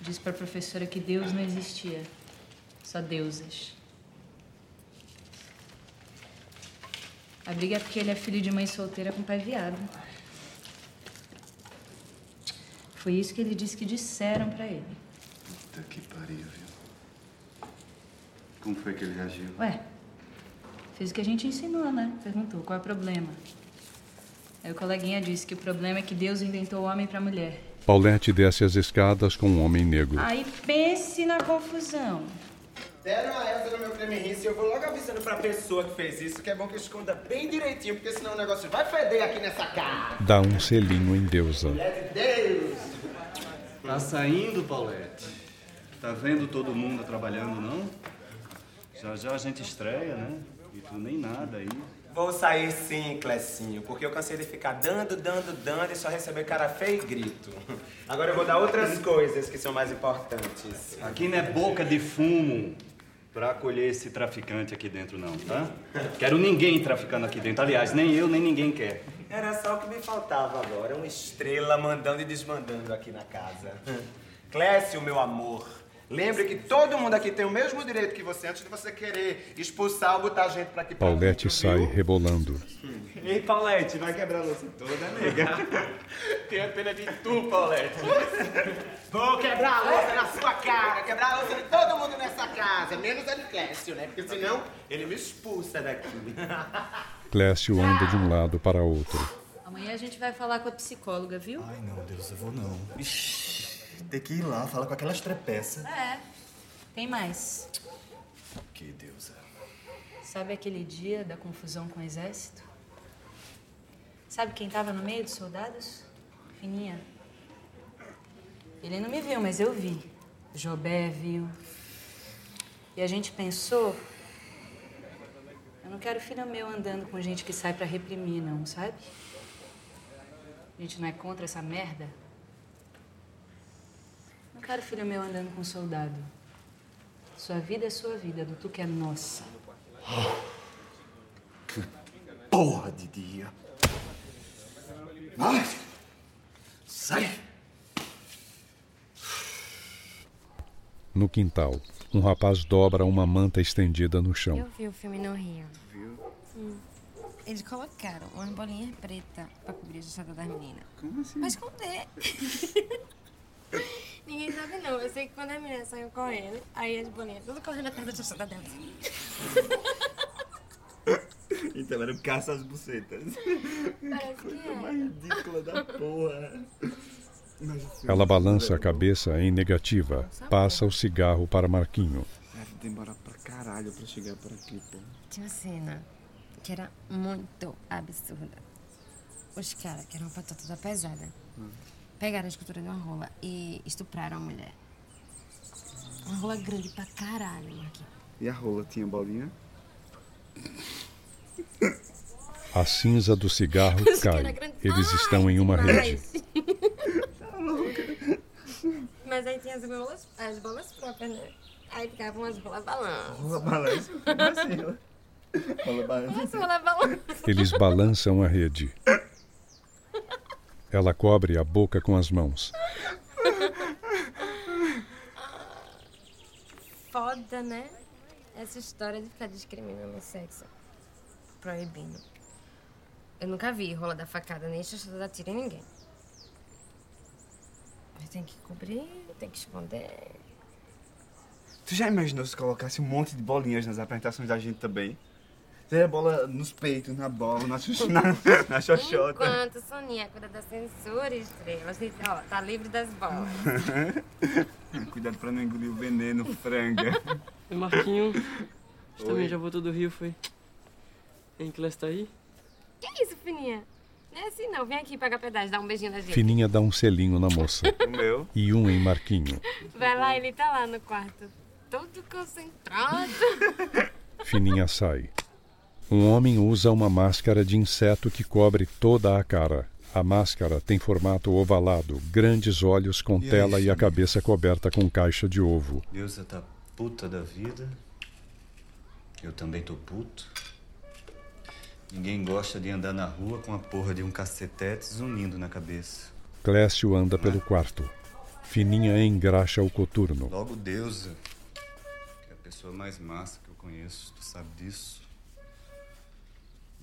Speaker 17: disse pra professora que Deus não existia, só deusas. A briga é porque ele é filho de mãe solteira com pai viado. Foi isso que ele disse que disseram pra ele.
Speaker 9: Puta que pariu, viu? Como foi que ele reagiu?
Speaker 17: Ué, fez o que a gente ensinou, né? Perguntou qual é o problema. Aí o coleguinha disse que o problema é que Deus inventou o homem pra mulher.
Speaker 2: Paulette desce as escadas com um homem negro.
Speaker 17: Aí pense na confusão.
Speaker 6: Deram a Elza no meu creme rinse e eu vou logo avisando pra pessoa que fez isso que é bom que esconda bem direitinho, porque senão o negócio vai feder aqui nessa casa.
Speaker 2: Dá um selinho em Deusa.
Speaker 6: Mulher de Deus!
Speaker 9: Tá saindo, Paulette? Tá vendo todo mundo trabalhando, não? Já já a gente estreia, né? E tu nem nada aí.
Speaker 5: Vou sair sim, Clecinho, porque eu cansei de ficar dando, dando, dando e só receber cara feio e grito. Agora eu vou dar outras coisas que são mais importantes.
Speaker 9: Aqui não é boca de fumo pra acolher esse traficante aqui dentro, não, tá? Quero ninguém traficando aqui dentro. Aliás, nem eu, nem ninguém quer.
Speaker 5: Era só o que me faltava agora, uma estrela mandando e desmandando aqui na casa. Clécio, meu amor, lembre que todo mundo aqui tem o mesmo direito que você antes de você querer expulsar ou botar gente pra aqui pra
Speaker 2: Paulette sai rebolando.
Speaker 5: Ei, Paulette, vai quebrar a louça toda, nega. Tenho pena de tu, Paulette.
Speaker 6: Vou quebrar a louça na sua cara, quebrar a louça de todo mundo nessa casa, menos a de Clécio, né? Porque senão ele me expulsa daqui.
Speaker 2: Clécio anda de um lado para outro.
Speaker 17: Amanhã a gente vai falar com a psicóloga, viu?
Speaker 9: Ai, não, Deus, eu vou não. Ixi, tem que ir lá, falar com aquelas trepeças.
Speaker 17: É. Tem mais.
Speaker 9: Que Deus.
Speaker 17: Sabe aquele dia da confusão com o exército? Sabe quem tava no meio dos soldados? Fininha. Ele não me viu, mas eu vi. Jobé viu. E a gente pensou. Eu não quero filho meu andando com gente que sai pra reprimir, não, sabe? A gente não é contra essa merda. Quero filho meu andando com soldado. Sua vida é sua vida, do tu que é nossa.
Speaker 9: Porra de dia. Vai! Sai!
Speaker 2: No quintal, um rapaz dobra uma manta estendida no
Speaker 27: Eu
Speaker 2: chão.
Speaker 27: vi o filme no Rio.
Speaker 9: Viu?
Speaker 27: Hum. Eles colocaram umas bolinhas pretas pra cobrir a jussada das meninas.
Speaker 9: Como assim?
Speaker 27: Pra esconder. Ninguém sabe não. Eu sei que quando as meninas saíram correndo, aí as bolinhas tudo correndo atrás da jussada delas.
Speaker 3: Então era caça às bucetas.
Speaker 27: Parece que
Speaker 3: Coisa
Speaker 27: é.
Speaker 3: mais ridícula da porra.
Speaker 2: Ela balança a cabeça em negativa. Passa o cigarro para Marquinho.
Speaker 28: Deve demorar pra caralho pra chegar por aqui, pô.
Speaker 27: Tinha uma cena que era muito absurda. Os caras, que eram uma patata toda pesada, pegaram a escultura de uma rola e estupraram a mulher. Uma rola grande pra caralho, Marquinhos.
Speaker 28: E a rola tinha bolinha?
Speaker 2: A cinza do cigarro cai. Eles estão em uma rede.
Speaker 27: Mas aí tinha as bolas, as bolas próprias, né? Aí ficavam as bolas balanças.
Speaker 3: Rola balança? Como assim? Rola balança.
Speaker 2: Eles balançam a rede. Ela cobre a boca com as mãos.
Speaker 27: Foda, né? Essa história de ficar discriminando o sexo. Proibindo. Eu nunca vi rola da facada nem chuchada da tira em ninguém. Mas tem que cobrir, tem que esconder.
Speaker 28: Tu já imaginou se colocasse um monte de bolinhas nas apresentações da gente também? Seria bola nos peitos, na bola, na, xuxa- na, na xoxota.
Speaker 27: Enquanto Soninha cuida da censura, estrela, assim, ó, tá livre das bolas.
Speaker 28: Cuidado pra não engolir o veneno, franga.
Speaker 7: E Marquinho, você
Speaker 28: Oi.
Speaker 7: também já voltou do Rio, foi? Em classe tá aí?
Speaker 27: Que isso, Fininha? Não é assim não, vem aqui pagar pedágio, dá um beijinho na gente.
Speaker 2: Fininha dá um selinho na moça.
Speaker 28: O meu?
Speaker 2: E um em Marquinho.
Speaker 27: Vai lá, ele tá lá no quarto, todo concentrado.
Speaker 2: Fininha sai. Um homem usa uma máscara de inseto que cobre toda a cara. A máscara tem formato ovalado, grandes olhos com
Speaker 3: E
Speaker 2: tela e a cabeça coberta com caixa de ovo.
Speaker 3: Deusa tá puta da vida. Eu também tô puto. Ninguém gosta de andar na rua com a porra de um cacetete zunindo na cabeça.
Speaker 2: Clécio anda pelo quarto. Fininha engraxa o coturno.
Speaker 3: Logo Deusa, que é a pessoa mais massa que eu conheço, tu sabe disso.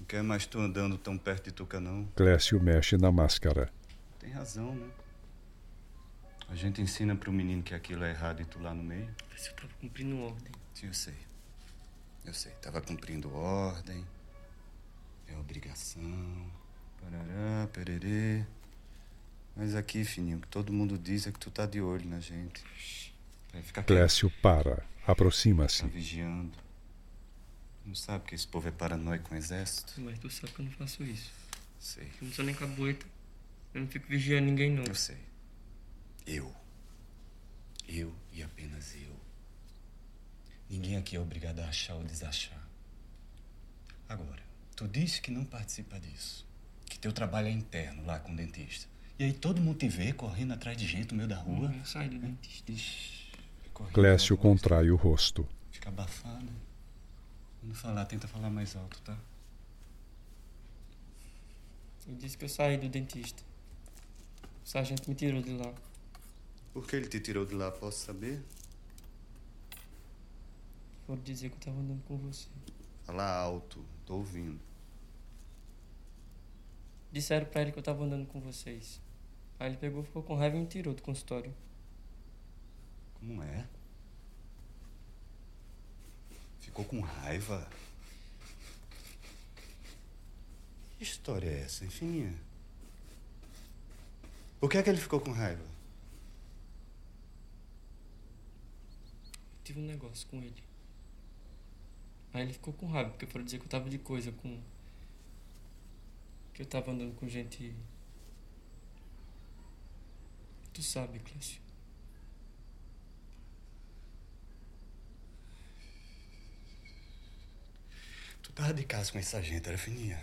Speaker 3: Quer mais tu andando tão perto de Tuca, não.
Speaker 2: Clécio mexe na máscara.
Speaker 3: Tem razão, né? A gente ensina pro menino que aquilo é errado e tu lá no meio.
Speaker 7: Você tava cumprindo ordem.
Speaker 3: Sim, eu sei. Eu sei. Tava cumprindo ordem. É obrigação. Parará, pererê. Mas aqui, fininho, o que todo mundo diz é que tu tá de olho na gente. Vai ficar.
Speaker 2: Clécio para, aproxima-se.
Speaker 3: Tá vigiando. Não sabe que esse povo é paranoico com o exército?
Speaker 7: Mas tu sabe que eu não faço isso.
Speaker 3: Sei.
Speaker 7: Eu não sou nem caboeta. Eu não fico vigiando ninguém, não.
Speaker 3: Eu sei. Eu. Eu e apenas eu. Ninguém aqui é obrigado a achar ou desachar. Agora, tu disse que não participa disso. Que teu trabalho é interno lá com o dentista. E aí todo mundo te vê correndo atrás de gente no meio da rua.
Speaker 7: Eu saio do dentista.
Speaker 3: correndo
Speaker 2: Clécio contrai o rosto.
Speaker 3: Fica abafado. Quando falar, tenta falar mais alto, tá?
Speaker 7: Eu disse que eu saí do dentista. O sargento me tirou de lá.
Speaker 3: Por que ele te tirou de lá, posso saber?
Speaker 7: Foram dizer que eu tava andando com você.
Speaker 3: Fala alto, tô ouvindo.
Speaker 7: Disseram pra ele que eu tava andando com vocês. Aí ele pegou, ficou com raiva e me tirou do consultório.
Speaker 3: Como é? Ficou com raiva? Que história é essa, hein, Fininha? Por que é que ele ficou com raiva?
Speaker 7: tive um negócio com ele. Aí ele ficou com raiva, porque foram dizer que eu tava de coisa com. Que eu tava andando com gente. Tu sabe, Clécio.
Speaker 3: Tava de casa com essa gente, era Fininha?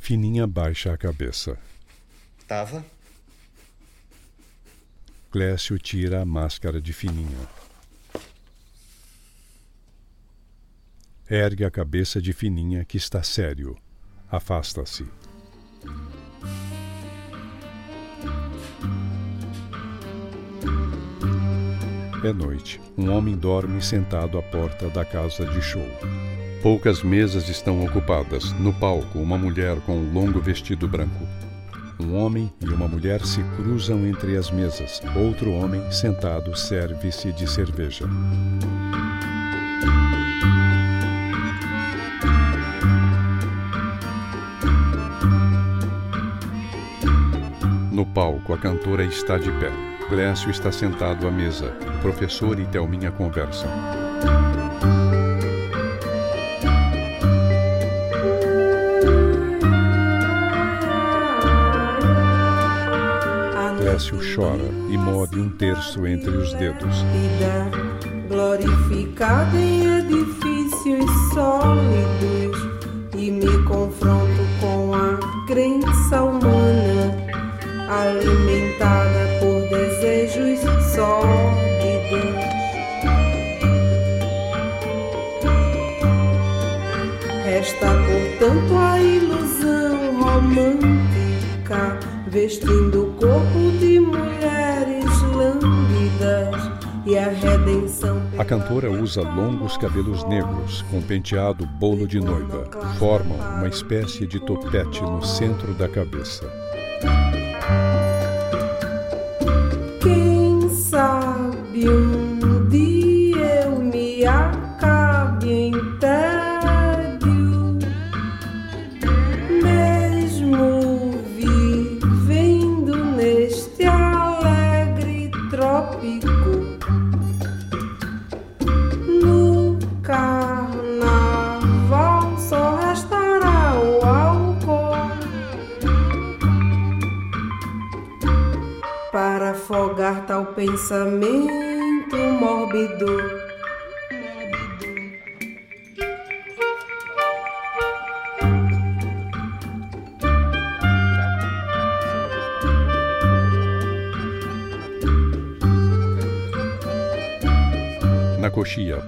Speaker 2: Fininha baixa a cabeça.
Speaker 3: Tava?
Speaker 2: Clécio tira a máscara de Fininha. Ergue a cabeça de Fininha, que está sério. Afasta-se. É noite. Um homem dorme sentado à porta da casa de show. Poucas mesas estão ocupadas. No palco, uma mulher com um longo vestido branco. Um homem e uma mulher se cruzam entre as mesas. Outro homem, sentado, serve-se de cerveja. No palco, a cantora está de pé. Clécio está sentado à mesa. O professor e Thelminha conversam. Clécio chora e move um terço entre os dedos.
Speaker 29: glorificada em edifícios sólidos e me confronto com a crença humana alimentada por desejos sórdidos. Resta, portanto, a ilusão romântica vestindo o corpo redenção
Speaker 2: A cantora usa longos cabelos negros com penteado bolo de noiva. Formam uma espécie de topete no centro da cabeça.
Speaker 29: Quem sabe um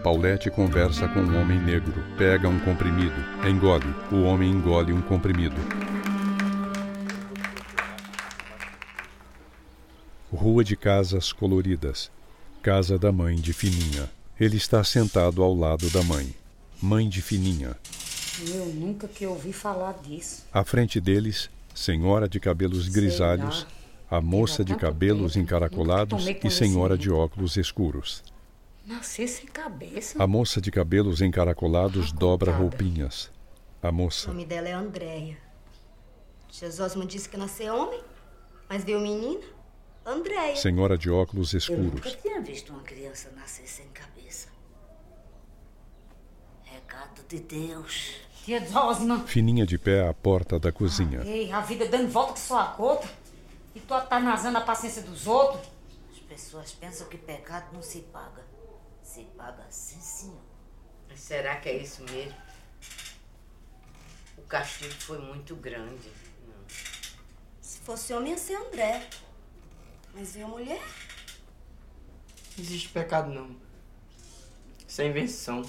Speaker 2: Paulette conversa com um homem negro. Pega um comprimido. Engole. O homem engole um comprimido. Rua de casas coloridas. Casa da mãe de Fininha. Ele está sentado ao lado da mãe. Mãe de Fininha.
Speaker 30: Eu nunca que ouvi falar disso.
Speaker 2: À frente deles, senhora de cabelos grisalhos, a moça de cabelos encaracolados e senhora de óculos escuros.
Speaker 30: Nascer sem cabeça.
Speaker 2: A moça de cabelos encaracolados dobra roupinhas. A
Speaker 16: O
Speaker 2: moça.
Speaker 16: nome dela é Andréia. Jesus me disse que nasceu homem, mas viu menina, Andréia.
Speaker 2: Senhora de óculos
Speaker 30: Eu nunca
Speaker 2: escuros.
Speaker 30: tinha visto uma criança nascer sem cabeça. Recado de Deus. Tia.
Speaker 2: Fininha de pé à porta da cozinha.
Speaker 30: Ei, a vida dando volta que só a gota. E tu atanazando a paciência dos outros. As pessoas pensam que pecado não se paga. Se paga sim, senhor.
Speaker 31: Mas será que é isso mesmo? O castigo foi muito grande.
Speaker 16: Se fosse homem, ia ser André. Mas viu mulher?
Speaker 7: Não existe pecado, não. Isso é invenção.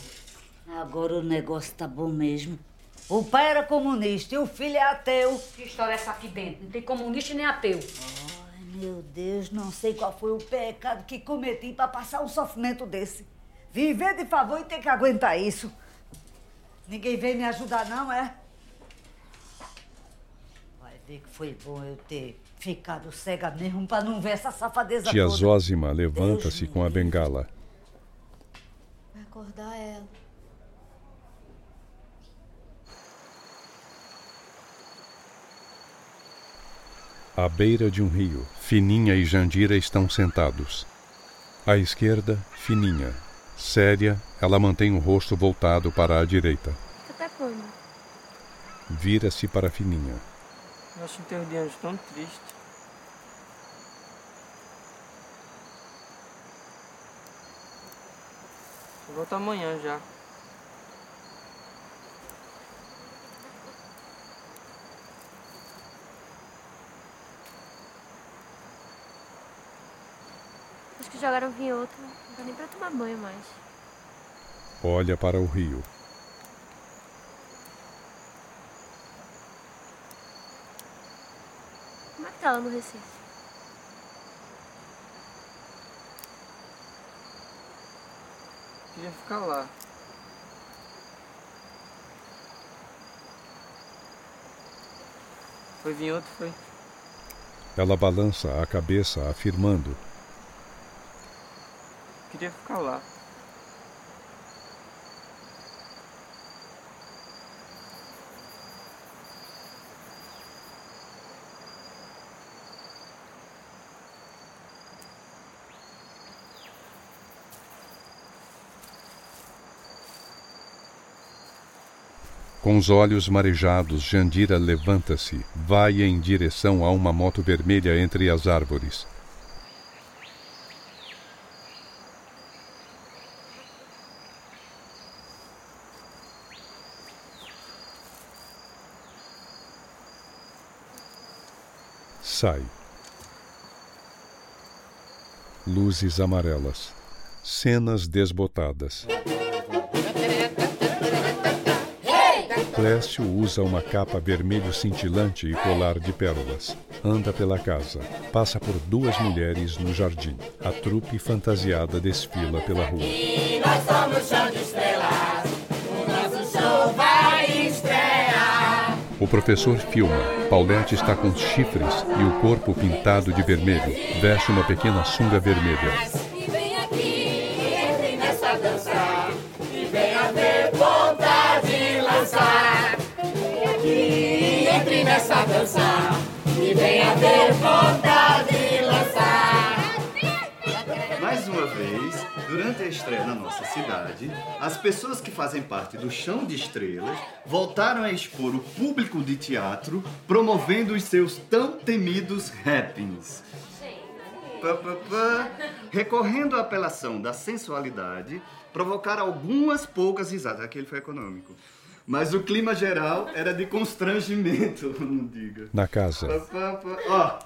Speaker 30: Agora o negócio tá bom mesmo. O pai era comunista e o filho é ateu. Que história é essa aqui dentro? Não tem comunista nem ateu. Ai, meu Deus, não sei qual foi o pecado que cometi pra passar um sofrimento desse. Viver de favor e ter que aguentar isso. Ninguém veio me ajudar, não, é? Vai ver que foi bom eu ter ficado cega mesmo pra não ver essa safadeza
Speaker 2: Tia
Speaker 30: toda.
Speaker 2: Zózima levanta-se com a bengala.
Speaker 16: Vai acordar ela.
Speaker 2: À beira de um rio, Fininha e Jandira estão sentados. À esquerda, Fininha. Séria, ela mantém o rosto voltado para a direita.
Speaker 32: Até quando?
Speaker 2: Vira-se para Fininha.
Speaker 7: Eu acho o enterro de anjo tão triste. Eu volto amanhã já.
Speaker 32: Acho que jogaram vinhoto. Não dá nem pra tomar banho mais.
Speaker 2: Olha para o rio.
Speaker 32: Como é que tá lá no Recife?
Speaker 7: Queria ficar lá. Foi vir outro, foi.
Speaker 2: Ela balança a cabeça, afirmando.
Speaker 7: Queria ficar lá.
Speaker 2: Com os olhos marejados, Jandira levanta-se, vai em direção a uma moto vermelha entre as árvores. Sai. Luzes amarelas. Cenas desbotadas. Clécio usa uma capa vermelho cintilante e colar de pérolas. Anda pela casa. Passa por duas mulheres no jardim. A trupe fantasiada desfila pela rua.
Speaker 33: E nós somos show de estrelas. O
Speaker 2: professor filma. Paulette está com chifres e o corpo pintado de vermelho. Veste uma pequena sunga vermelha.
Speaker 33: Dança. E venha ver ponta de lançar. Vem aqui, entre nessa dança. E venha ver ponta de lançar.
Speaker 3: Mais uma vez, durante a estreia na nossa cidade, as pessoas que fazem parte do Chão de Estrelas voltaram a expor o público de teatro, promovendo os seus tão temidos rappings. Pá, pá, pá. Recorrendo à apelação da sensualidade, provocaram algumas poucas risadas. Aquele foi econômico. Mas o clima geral era de constrangimento, não diga.
Speaker 2: Na casa.
Speaker 3: Ó,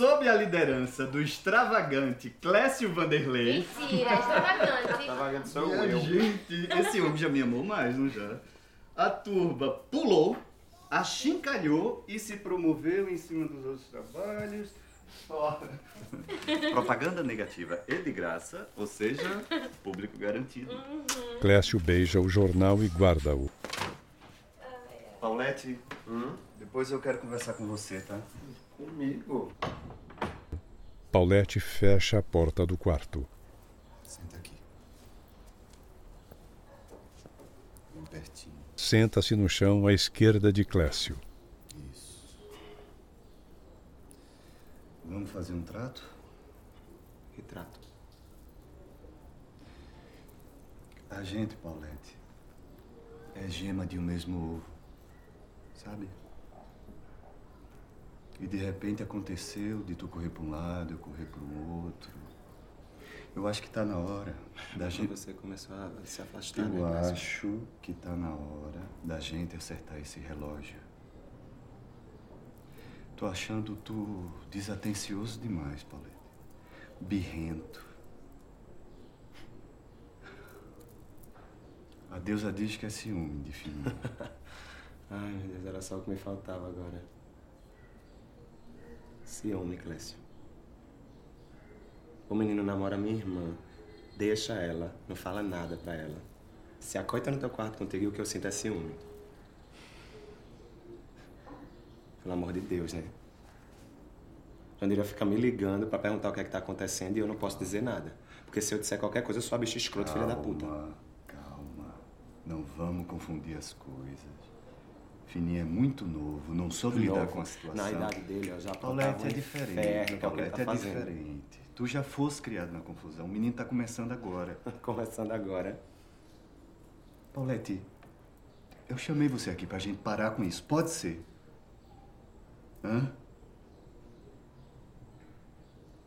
Speaker 3: sob a liderança do extravagante Clécio Vanderlei.
Speaker 27: Mentira, extravagante.
Speaker 3: Extravagante
Speaker 5: sou
Speaker 3: Minha
Speaker 5: eu.
Speaker 3: Gente, esse homem já me amou mais, não já? A turba pulou, achincalhou e se promoveu em cima dos outros trabalhos. Ó, Propaganda negativa e de graça, ou seja, público garantido.
Speaker 2: Clécio beija o jornal e guarda-o.
Speaker 3: Paulette, depois eu quero conversar com você, tá?
Speaker 5: Comigo?
Speaker 2: Paulette fecha a porta do quarto.
Speaker 3: Senta aqui. Bem pertinho.
Speaker 2: Senta-se no chão à esquerda de Clécio.
Speaker 3: Vamos fazer um trato?
Speaker 5: Que trato?
Speaker 3: A gente, Paulette, é gema de um mesmo ovo, sabe? E de repente aconteceu de tu correr para um lado, eu correr para o outro. Eu acho que tá na hora da gente.
Speaker 5: Você começou a se afastar,
Speaker 3: Eu
Speaker 5: né,
Speaker 3: acho que tá na hora da gente acertar esse relógio. Tô achando tu desatencioso demais, Paulette. Birrento. A deusa diz que é ciúme de.
Speaker 5: Ai, meu Deus, era só o que me faltava agora. Ciúme, Clécio. O menino namora minha irmã. Deixa ela, não fala nada pra ela. Se acoita no teu quarto contigo o que eu sinto é ciúme. Pelo amor de Deus, né? Jandira fica me ligando pra perguntar o que é que tá acontecendo e eu não posso dizer nada. Porque se eu disser qualquer coisa, eu sou a bicha escroto, filha da puta.
Speaker 3: Calma, calma. Não vamos confundir as coisas. Fininho é muito novo, não soube lidar
Speaker 5: Novo.
Speaker 3: com a situação.
Speaker 5: Na idade dele, eu já
Speaker 3: Paulette
Speaker 5: apontava
Speaker 3: é diferente.
Speaker 5: inferno, é
Speaker 3: Paulette
Speaker 5: tá
Speaker 3: é
Speaker 5: fazendo.
Speaker 3: diferente. Tu já fosse criado na confusão. O menino tá começando agora.
Speaker 5: Começando agora.
Speaker 3: Paulette, eu chamei você aqui pra gente parar com isso. Pode ser. Hã?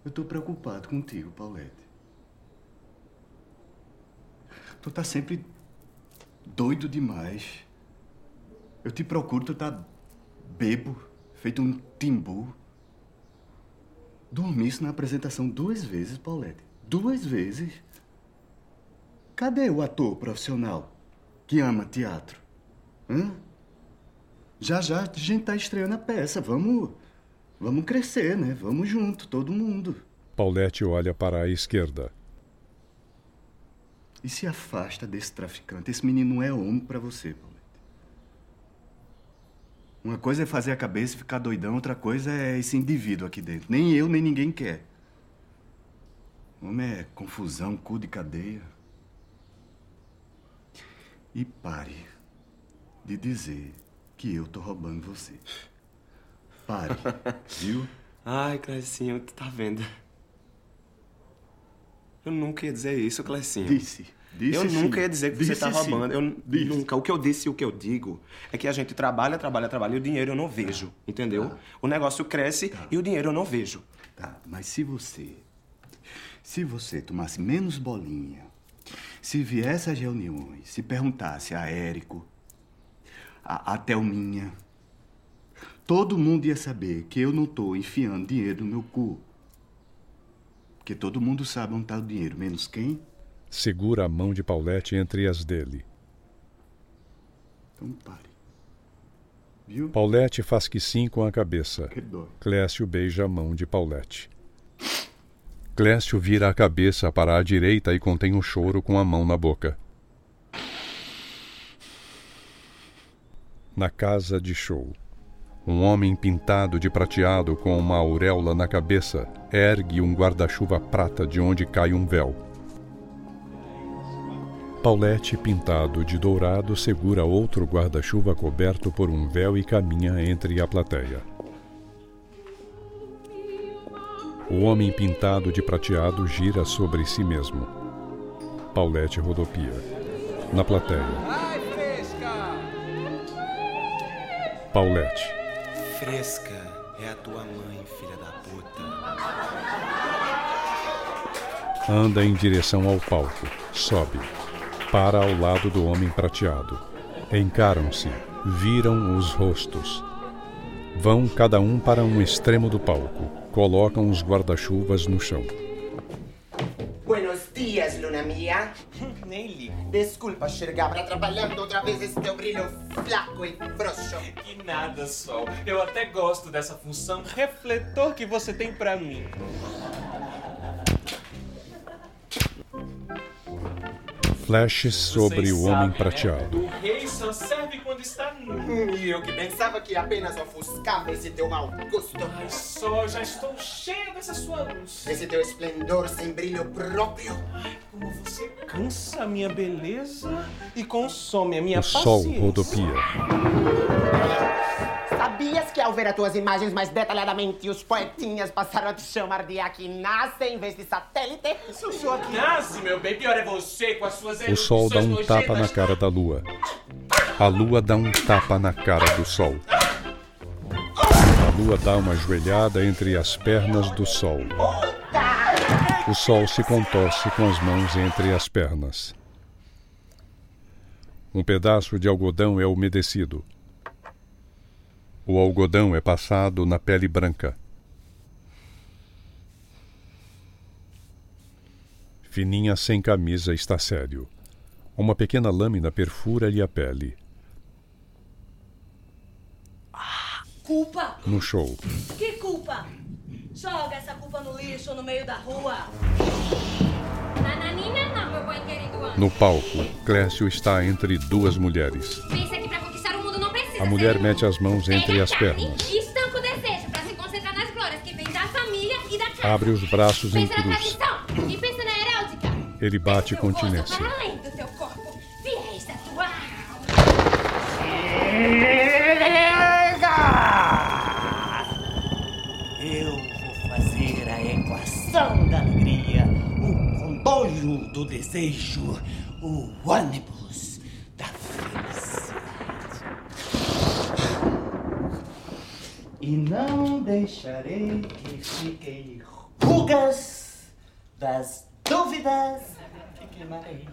Speaker 3: Eu tô preocupado contigo, Paulette. Tu tá sempre doido demais. Eu te procuro, tu tá bebo, feito um timbu. Dormisse na apresentação duas vezes, Paulette. Duas vezes. Cadê o ator profissional que ama teatro? Hã? Já já a gente tá estreando a peça. Vamos. Vamos crescer, né? Vamos junto, todo mundo.
Speaker 2: Paulette olha para a esquerda.
Speaker 3: E se afasta desse traficante. Esse menino não é homem pra você, Paulette. Uma coisa é fazer a cabeça e ficar doidão, outra coisa é esse indivíduo aqui dentro. Nem eu, nem ninguém quer. Homem é confusão, cu de cadeia. E pare de dizer que eu tô roubando você. Pare, viu?
Speaker 5: Ai, Clecinho, tu tá vendo?
Speaker 12: Eu nunca ia dizer isso, Clecinho.
Speaker 3: Disse. Disse
Speaker 12: eu
Speaker 3: sim.
Speaker 12: nunca ia dizer que você
Speaker 3: Disse
Speaker 12: tá
Speaker 3: sim.
Speaker 12: roubando. Eu nunca. O que eu disse e o que eu digo é que a gente trabalha, trabalha, trabalha e o dinheiro eu não vejo. Entendeu? O negócio cresce e o dinheiro eu não vejo.
Speaker 3: Tá, mas se você. Se você tomasse menos bolinha, se viesse às reuniões, se perguntasse a Érico, a, a Thelminha, todo mundo ia saber que eu não tô enfiando dinheiro no meu cu. Porque todo mundo sabe onde tá o dinheiro, menos quem?
Speaker 2: Segura a mão de Paulette entre as dele.
Speaker 3: Então pare. Viu?
Speaker 2: Paulette faz que sim com a cabeça.
Speaker 3: Que dói.
Speaker 2: Clécio beija a mão de Paulette. Clécio vira a cabeça para a direita e contém o choro com a mão na boca. Na casa de show. Um homem pintado de prateado com uma auréola na cabeça ergue um guarda-chuva prata de onde cai um véu. Paulette, pintado de dourado, segura outro guarda-chuva coberto por um véu e caminha entre a plateia. O homem pintado de prateado gira sobre si mesmo. Paulette rodopia. Na plateia.
Speaker 12: Ai, fresca!
Speaker 2: Paulette.
Speaker 12: Fresca é a tua mãe, filha da puta.
Speaker 2: Anda em direção ao palco. Sobe. Para ao lado do homem prateado. Encaram-se. Viram os rostos. Vão cada um para um extremo do palco. Colocam os guarda-chuvas no chão.
Speaker 5: Buenos dias, Luna Mia.
Speaker 12: Nem ligo.
Speaker 5: Desculpa, Xergabra, atrapalhando outra vez esse teu brilho flaco e frouxo.
Speaker 12: Que nada, Sol. Eu até gosto dessa função refletor que você tem pra mim.
Speaker 2: Flashes sobre o homem prateado.
Speaker 12: O rei só serve quando está nu.
Speaker 5: E eu que pensava que apenas ofuscava esse teu mau gosto.
Speaker 12: Ai, Sol, já estou cheia dessa sua luz.
Speaker 5: Esse teu esplendor sem brilho próprio.
Speaker 12: Ai, como você cansa a minha beleza e consome a minha
Speaker 2: O sol
Speaker 12: paciência.
Speaker 2: rodopia.
Speaker 5: Sabias que ao ver as tuas imagens mais detalhadamente, os poetinhas passaram a te chamar de Aquinace em vez de satélite?
Speaker 12: Isso sou Aquinace, meu bem. Pior é você com as suas
Speaker 2: O sol dá um tapa na cara da lua. A lua dá um tapa na cara do sol. A lua dá uma joelhada entre as pernas do sol. O sol se contorce com as mãos entre as pernas. Um pedaço de algodão é umedecido. O algodão é passado na pele branca. Fininha sem camisa está sério. Uma pequena lâmina perfura-lhe a pele.
Speaker 34: Culpa?
Speaker 2: No show,
Speaker 34: Que culpa? Joga essa culpa no lixo no meio da rua.
Speaker 11: Nananina não, meu bom querido anjo.
Speaker 2: no palco, Clécio está entre duas mulheres.
Speaker 11: Pensa que pra conquistar o mundo não precisa
Speaker 2: A mulher
Speaker 11: ser
Speaker 2: mete as mãos entre as pernas.
Speaker 11: E estanca o desejo pra se concentrar nas glórias que vem da família e da casa.
Speaker 2: Abre os braços em
Speaker 11: Pensa na
Speaker 2: cruz.
Speaker 11: tradição e na.
Speaker 2: Ele bate continência.
Speaker 11: para além do teu corpo. Fiéis da tua
Speaker 35: Eu vou fazer a equação da alegria, o comboio do desejo, o ônibus da felicidade. E não deixarei que fiquem rugas das dúvidas que queimarei.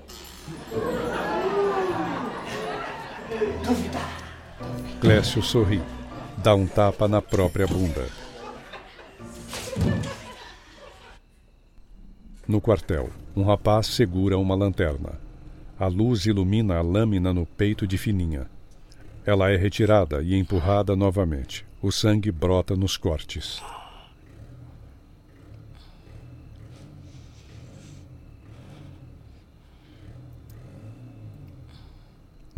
Speaker 35: Dúvida.
Speaker 2: Clécio sorri. Dá um tapa na própria bunda. No quartel, um rapaz segura uma lanterna. A luz ilumina a lâmina no peito de Fininha. Ela é retirada e empurrada novamente. O sangue brota nos cortes.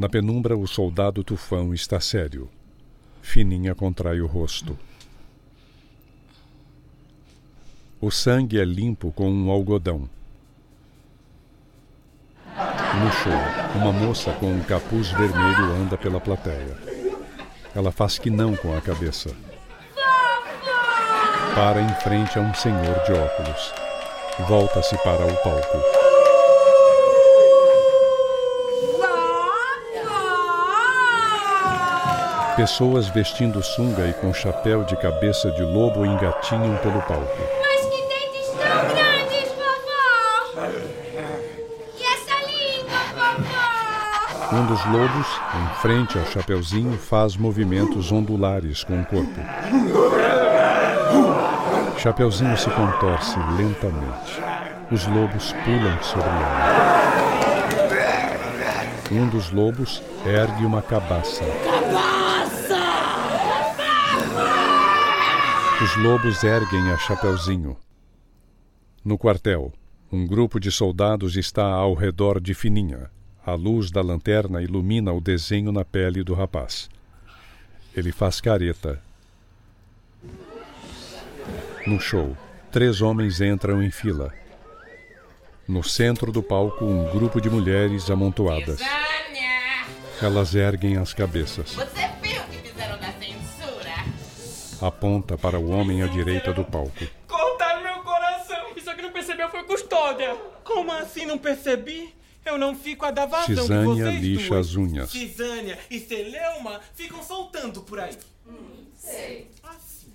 Speaker 2: Na penumbra, o soldado tufão está sério. Fininha contrai o rosto. O sangue é limpo com um algodão. No show, uma moça com um capuz vermelho anda pela plateia. Ela faz que não com a cabeça. Para em frente a um senhor de óculos. Volta-se para o palco. Pessoas vestindo sunga e com chapéu de cabeça de lobo engatinham pelo palco.
Speaker 11: Mas que dentes tão grandes, vovó! E essa língua, vovó!
Speaker 2: Um dos lobos, em frente ao chapeuzinho, faz movimentos ondulares com o corpo. Chapeuzinho se contorce lentamente. Os lobos pulam sobre ele. Um dos lobos ergue uma cabaça. Os lobos erguem a Chapeuzinho. No quartel, um grupo de soldados está ao redor de Fininha. A luz da lanterna ilumina o desenho na pele do rapaz. Ele faz careta. No show, três homens entram em fila. No centro do palco, um grupo de mulheres amontoadas. Elas erguem as cabeças.
Speaker 36: Você
Speaker 2: Aponta para o homem à direita do palco.
Speaker 12: Cortaram meu coração. E só que não percebeu foi custódia. Como assim não percebi? Eu não fico a dar vazão
Speaker 2: Cisânia
Speaker 12: vocês
Speaker 2: lixa
Speaker 12: duas.
Speaker 2: as unhas.
Speaker 12: Cisânia e Celeuma ficam soltando por aí.
Speaker 36: sei.
Speaker 12: Assim.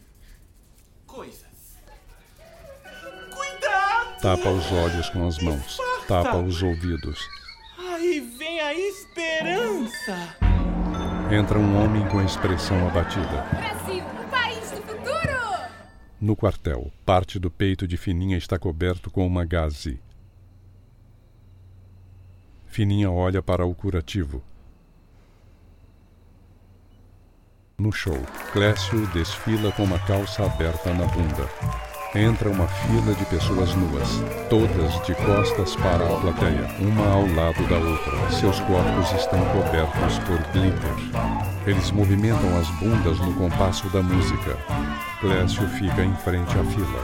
Speaker 12: Coisas. Cuidado!
Speaker 2: Tapa os olhos com as mãos. Tapa os ouvidos.
Speaker 12: Aí vem a esperança.
Speaker 2: Entra um homem com expressão abatida. No quartel, parte do peito de Fininha está coberto com uma gaze. Fininha olha para o curativo. No show, Clécio desfila com uma calça aberta na bunda. Entra uma fila de pessoas nuas, todas de costas para a plateia, uma ao lado da outra. Seus corpos estão cobertos por glitter. Eles movimentam as bundas no compasso da música. Clécio fica em frente à fila.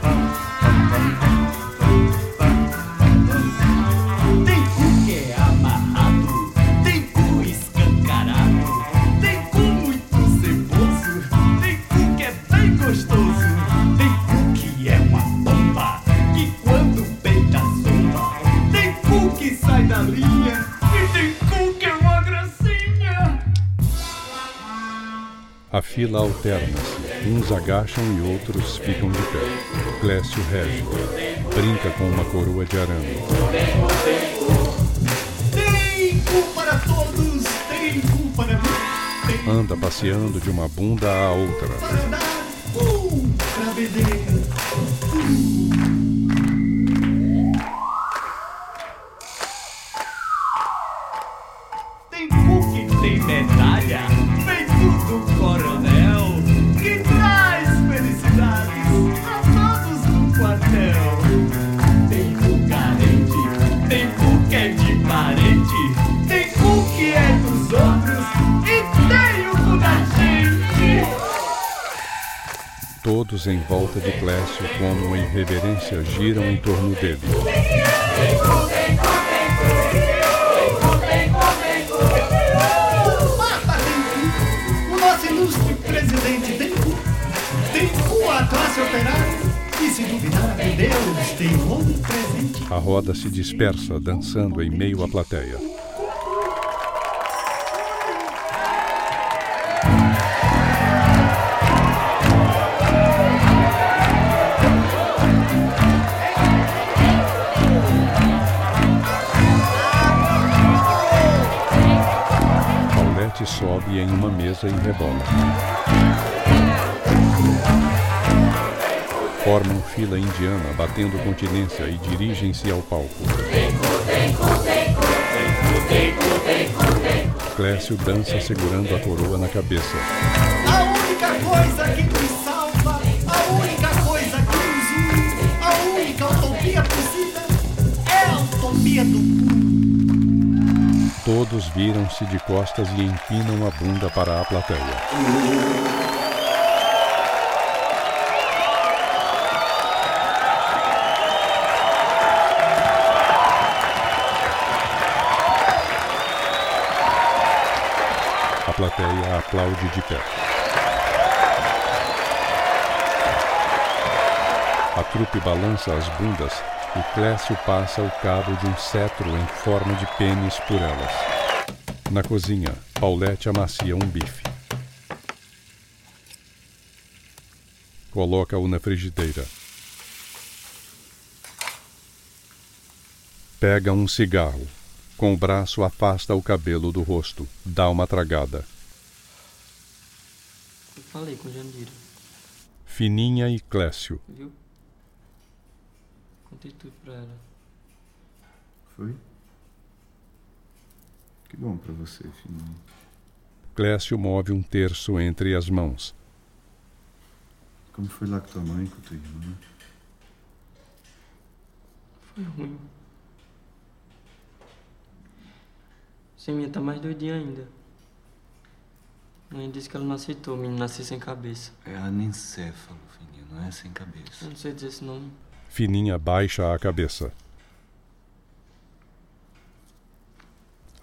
Speaker 2: A fila alterna-se. Uns agacham e outros ficam de pé. Clécio rege. Brinca com uma coroa de arame.
Speaker 3: Tem cu para todos, tem cu para mim,
Speaker 2: Anda passeando de uma bunda à outra.
Speaker 3: para dar, para beber. Todos
Speaker 2: em volta de Clécio, como em reverência, giram em torno dele.
Speaker 3: O nosso ilustre presidente cu, tem a classe operária e se duvidar a Deus tem um presente.
Speaker 2: A roda se dispersa, dançando em meio à plateia. Paulette sobe em uma mesa e rebola. Formam fila indiana, batendo continência e dirigem-se ao palco. Clécio dança segurando a coroa na cabeça.
Speaker 3: A única coisa que nos salva, a única coisa que nos une, a única utopia possível é a utopia do cu.
Speaker 2: Todos viram-se de costas e empinam a bunda para a plateia. A plateia aplaude de pé. A trupe balança as bundas e Clécio passa o cabo de um cetro em forma de pênis por elas. Na cozinha, Paulette amacia um bife. Coloca-o na frigideira. Pega um cigarro. Com o braço afasta o cabelo do rosto. Dá uma tragada.
Speaker 7: Eu falei com Jandira.
Speaker 2: Fininha e Clécio.
Speaker 7: Viu? Contei tudo pra ela.
Speaker 3: Foi? Que bom pra você, Fininha.
Speaker 2: Clécio move um terço entre as mãos.
Speaker 3: Como foi lá com tua mãe com tua irmã?
Speaker 7: Foi ruim. Seminha tá mais doidinha ainda. Mãe disse que ela não aceitou o menino nascer sem cabeça.
Speaker 37: É anencéfalo, Fininha, não é sem cabeça.
Speaker 7: Eu não sei dizer esse nome.
Speaker 2: Fininha baixa a cabeça.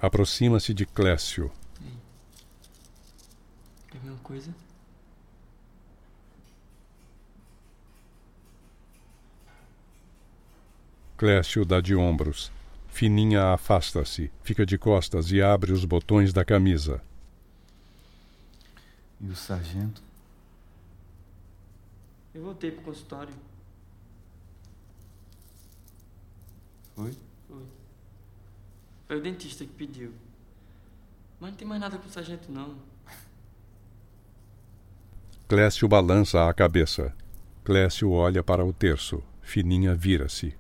Speaker 2: Aproxima-se de Clécio.
Speaker 7: Quer ver uma coisa?
Speaker 2: Clécio dá de ombros. Fininha afasta-se, fica de costas e abre os botões da camisa.
Speaker 3: E o sargento?
Speaker 7: Eu voltei pro consultório.
Speaker 3: Foi?
Speaker 7: Foi. Foi o dentista que pediu. Mas não tem mais nada com o sargento, não.
Speaker 2: Clécio balança a cabeça. Clécio olha para o terço. Fininha vira-se.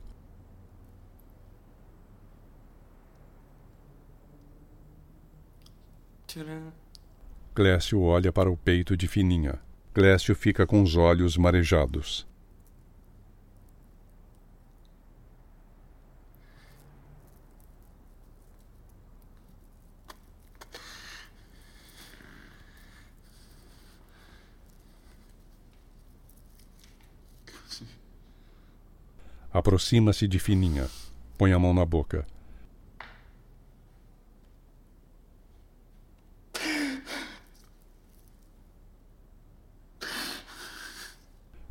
Speaker 2: Clécio olha para o peito de Fininha. Clécio fica com os olhos marejados. Aproxima-se de Fininha. Põe a mão na boca.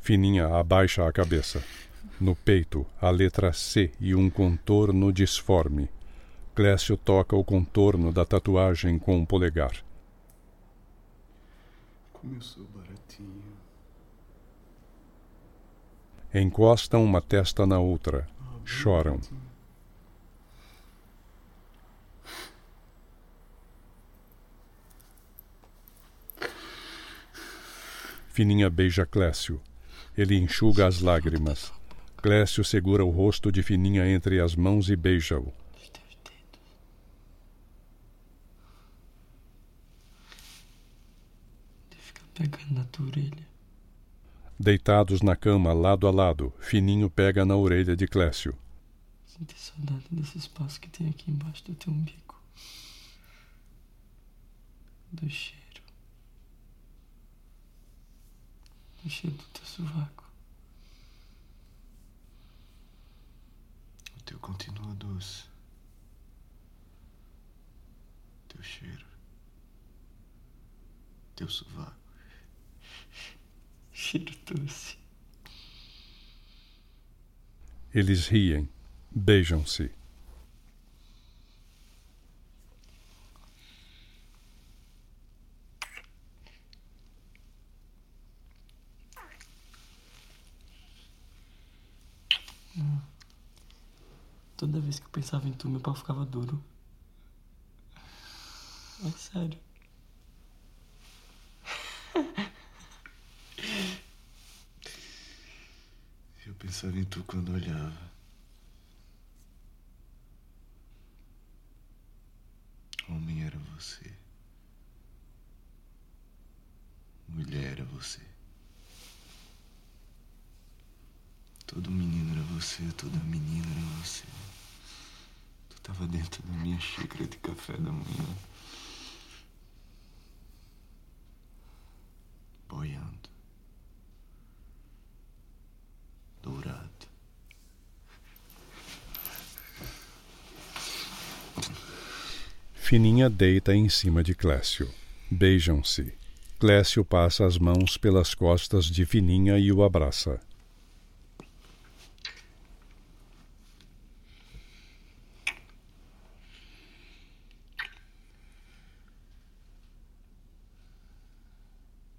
Speaker 2: Fininha abaixa a cabeça. No peito, a letra C e um contorno disforme. Clécio toca o contorno da tatuagem com o polegar.
Speaker 3: Como eu sou baratinho.
Speaker 2: Encostam uma testa na outra. Choram. Fininha beija Clécio. Ele enxuga as lágrimas. Clécio segura o rosto de Fininha entre as mãos e beija-o.
Speaker 7: Fica pegando na tua orelha.
Speaker 2: Deitados na cama, lado a lado, Fininho pega na orelha de Clécio.
Speaker 7: Sinto saudade desse espaço que tem aqui embaixo do teu umbigo. Do cheiro. Do cheiro do teu sovaco.
Speaker 3: O teu continua doce. Teu cheiro. Teu sovaco.
Speaker 7: Doce.
Speaker 2: Eles riem, beijam-se.
Speaker 7: Hum. Toda vez que eu pensava em tu, meu pau ficava duro. É sério.
Speaker 3: Eu pensava em tu quando olhava. Homem era você. Mulher era você. Todo menino era você, toda menina era você. Tu tava dentro da minha xícara de café da manhã. Boiando. Dourado.
Speaker 2: Fininha deita em cima de Clécio. Beijam-se. Clécio passa as mãos pelas costas de Fininha e o abraça.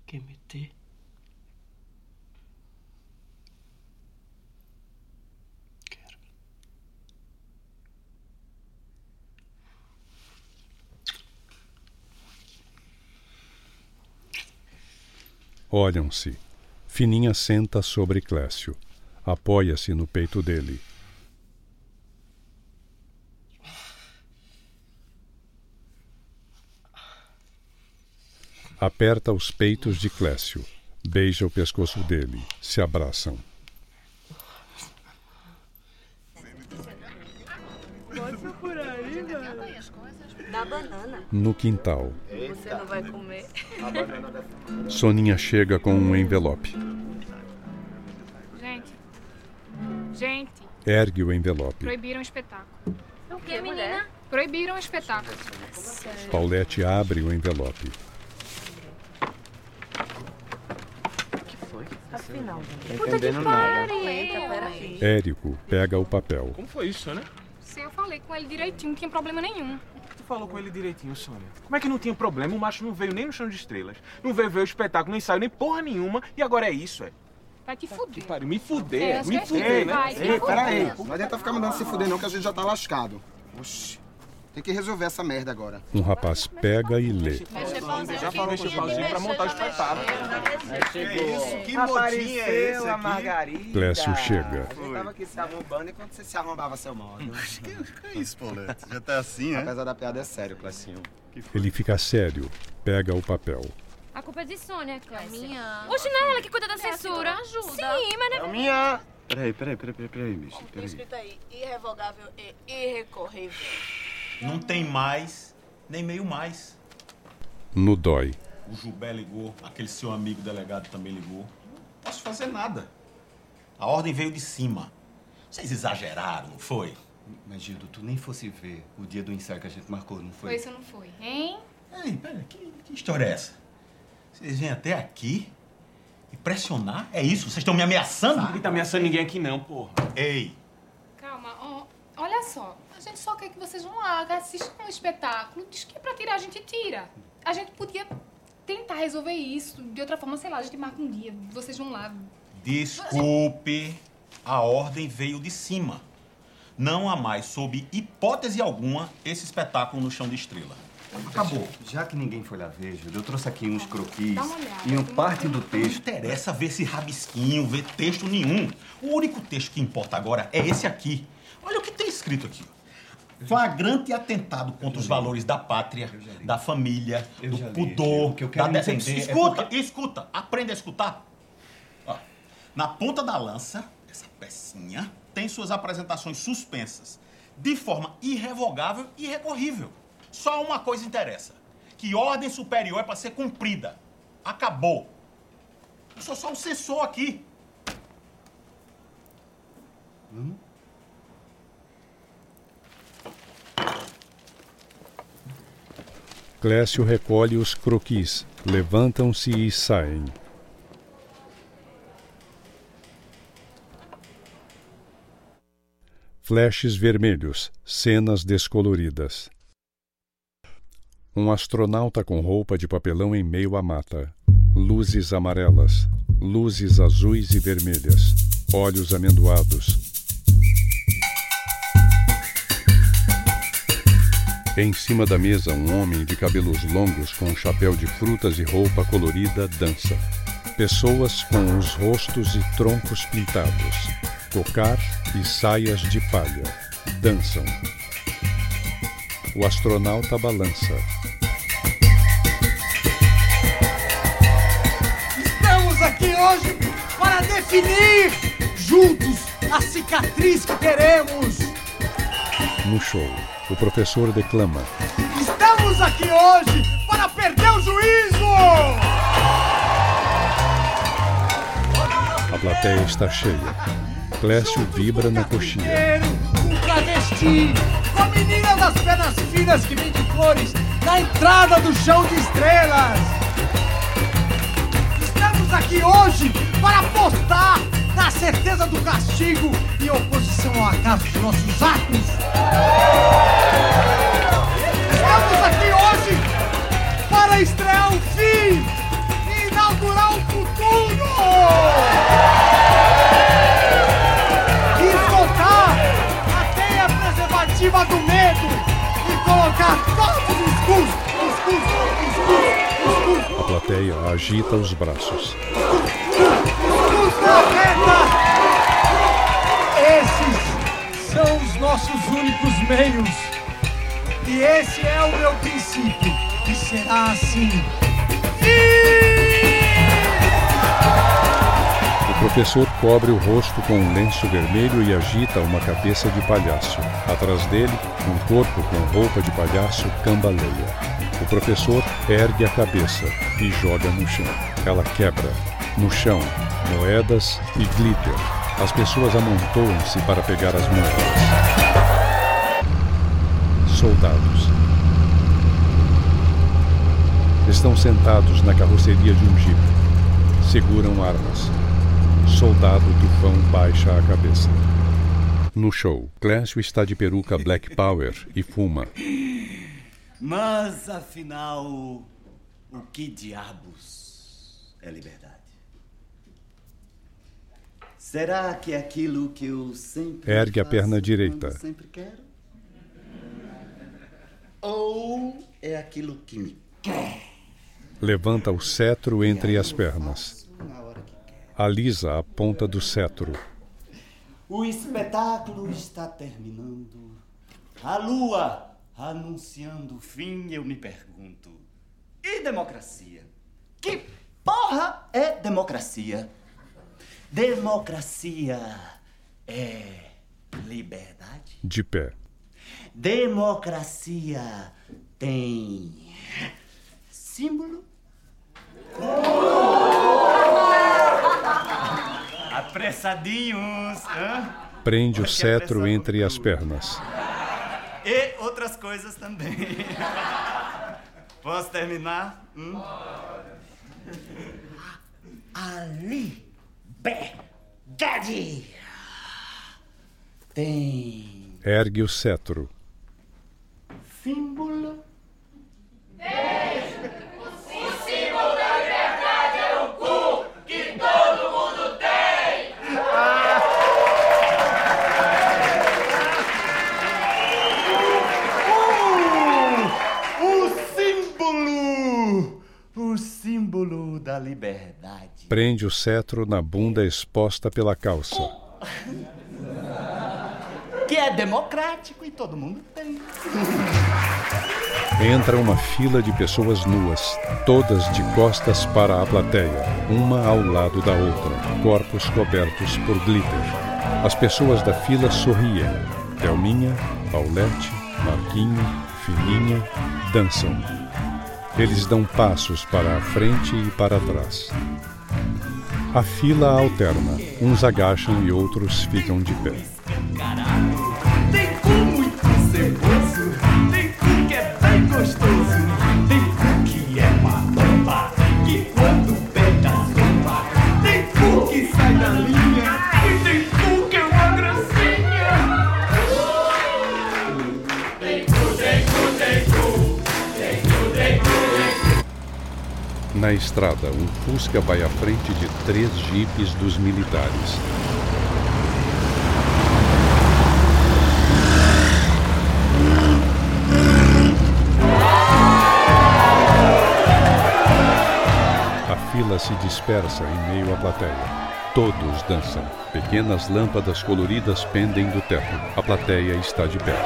Speaker 12: Quer meter?
Speaker 2: Olham-se. Fininha senta sobre Clécio. Apoia-se no peito dele. Aperta os peitos de Clécio. Beija o pescoço dele. Se abraçam. No quintal,
Speaker 16: Você não vai comer.
Speaker 2: Soninha chega com um envelope.
Speaker 13: Gente. Gente.
Speaker 2: Ergue o envelope.
Speaker 13: Proibiram o espetáculo.
Speaker 16: O que, menina?
Speaker 13: Proibiram o espetáculo.
Speaker 2: Paulette abre o envelope.
Speaker 16: Afinal,
Speaker 22: Tô entendendo nada.
Speaker 2: Érico pega o papel.
Speaker 12: Como foi isso, né?
Speaker 13: Se eu falei com ele direitinho, não tinha problema nenhum.
Speaker 12: Falou com ele direitinho, Sônia. Como é que não tinha problema? O macho não veio nem no chão de estrelas. Não veio ver o espetáculo, nem saiu nem porra nenhuma. E agora é isso, é?
Speaker 13: Vai te fuder.
Speaker 12: Pare, me fuder,
Speaker 13: É,
Speaker 12: me
Speaker 13: que
Speaker 12: fuder, né?
Speaker 13: vai,
Speaker 8: Ei, peraí. Não adianta ficar mandando se fuder não, que a gente já tá lascado. Oxi. Tem que resolver essa merda agora.
Speaker 2: Um rapaz pega e lê.
Speaker 12: Já falou com o pauzinho pra montar o espetáculo.
Speaker 8: isso? Que modinha é esse
Speaker 6: a
Speaker 8: aqui?
Speaker 6: Margarida.
Speaker 2: Clécio chega.
Speaker 6: Gente tava aqui se arrombando enquanto você se arrombava seu modo.
Speaker 9: Que isso, Paulette? Já tá assim, é?
Speaker 8: Apesar da piada é sério, Clecinho.
Speaker 2: Ele fica sério. Pega o papel.
Speaker 27: A culpa é de Sônia, Clécia.
Speaker 32: minha.
Speaker 27: Oxe, não é ela que cuida da censura.
Speaker 32: ajuda.
Speaker 27: Sim, mas não é...
Speaker 8: minha.
Speaker 9: Peraí, peraí, peraí, peraí, peraí, bicho. Peraí.
Speaker 38: Escrito aí, irrevogável e irrecorrível.
Speaker 39: Não tem mais, nem meio mais.
Speaker 2: No dói.
Speaker 39: O Jubé ligou, aquele seu amigo delegado também ligou. Não posso fazer nada. A ordem veio de cima. Vocês exageraram, não foi?
Speaker 8: Mas, Gildo, tu nem fosse ver o dia do ensaio que a gente marcou, não
Speaker 13: Foi isso ou não foi? Hein?
Speaker 39: Ei, pera, que, que história é essa? Vocês vêm até aqui e pressionar? É isso? Vocês estão me ameaçando?
Speaker 12: Ninguém tá ameaçando ninguém aqui não, porra.
Speaker 39: Ei,
Speaker 13: Calma, ó, olha só. A gente só quer que vocês vão lá, assistam um espetáculo. Diz que é pra tirar, a gente tira. A gente podia tentar resolver isso de outra forma, sei lá, a gente marca um dia, vocês vão lá.
Speaker 39: desculpe. A ordem veio de cima. Não há mais, sob hipótese alguma, esse espetáculo no chão de estrela. Acabou.
Speaker 8: Já que ninguém foi lá ver, Gildo, eu trouxe aqui uns croquis
Speaker 39: Dá uma olhada,
Speaker 8: e um parte do
Speaker 39: Não
Speaker 8: texto.
Speaker 39: interessa ver esse rabisquinho, ver texto nenhum. O único texto que importa agora é esse aqui. Olha o que tem escrito aqui. Flagrante atentado contra os valores da pátria, da família, do pudor,
Speaker 8: que eu quero
Speaker 39: da decência.
Speaker 8: é
Speaker 39: Escuta, escuta, aprenda a escutar. Ó, na ponta da lança, essa pecinha tem suas apresentações suspensas, de forma irrevogável e irrecorrível. Só uma coisa interessa: que ordem superior é para ser cumprida. Acabou. Eu sou só um censor aqui.
Speaker 2: Clécio recolhe os croquis. Levantam-se e saem. Flashes vermelhos, cenas descoloridas. Um astronauta com roupa de papelão em meio à mata. Luzes amarelas, luzes azuis e vermelhas, olhos amendoados. Em cima da mesa, um homem de cabelos longos com um chapéu de frutas e roupa colorida dança. Pessoas com os rostos e troncos pintados, cocar e saias de palha, dançam. O astronauta balança.
Speaker 20: Estamos aqui hoje para definir juntos a cicatriz que teremos.
Speaker 2: No show, o professor declama.
Speaker 20: Estamos aqui hoje para perder o juízo.
Speaker 2: A plateia está cheia. Clécio vibra na coxinha.
Speaker 20: Um travesti, com a menina das pernas finas que vende flores na entrada do chão de estrelas. Estamos aqui hoje para apostar na certeza do castigo em oposição ao acaso de nossos atos. para estrear o fim e inaugurar o futuro! E soltar a teia preservativa do medo e colocar todos os cus, os cus, os cus, os cus.
Speaker 2: A plateia agita os braços.
Speaker 20: Os Esses são os nossos únicos meios. E esse é o meu princípio. E será assim.
Speaker 2: O professor cobre o rosto com um lenço vermelho e agita uma cabeça de palhaço. Atrás dele, um corpo com roupa de palhaço cambaleia. O professor ergue a cabeça e joga no chão. Ela quebra. No chão, moedas e glitter. As pessoas amontoam-se para pegar as moedas. Soldados. Estão sentados na carroceria de um jipe. Seguram armas. Soldado tufão baixa a cabeça. No show, Clécio está de peruca Black Power e fuma.
Speaker 3: Mas afinal, o que diabos é liberdade? Será que é aquilo que eu sempre
Speaker 2: Ergue a perna direita.
Speaker 3: sempre quero? Ou é aquilo que me quer?
Speaker 2: Levanta o cetro entre as pernas. Alisa a ponta do cetro.
Speaker 3: O espetáculo está terminando. A lua anunciando o fim, eu me pergunto. E democracia? Que porra é democracia? Democracia é liberdade?
Speaker 2: De pé.
Speaker 3: Democracia tem símbolo? Apressadinhos, hã?
Speaker 2: Prende o
Speaker 3: Porque
Speaker 2: cetro entre as pernas.
Speaker 3: E outras coisas também. Posso terminar? Hum? A liberdade tem
Speaker 2: Ergue o cetro.
Speaker 3: símbolo?
Speaker 40: O símbolo da liberdade.
Speaker 2: Prende o cetro na bunda exposta pela calça.
Speaker 3: Que é democrático e todo mundo tem.
Speaker 2: Entra uma fila de pessoas nuas, todas de costas para a plateia, uma ao lado da outra, corpos cobertos por glitter. As pessoas da fila sorriem. Thelminha, Paulette, Marquinho, Fininha dançam. Eles dão passos para a frente e para trás. A fila alterna. Uns agacham e outros ficam de pé.
Speaker 3: Tem cu muito tem cu que é bem gostoso,
Speaker 2: Na estrada, um Fusca vai à frente de três jipes dos militares. A fila se dispersa em meio à plateia. Todos dançam. Pequenas lâmpadas coloridas pendem do teto. A plateia está de pé.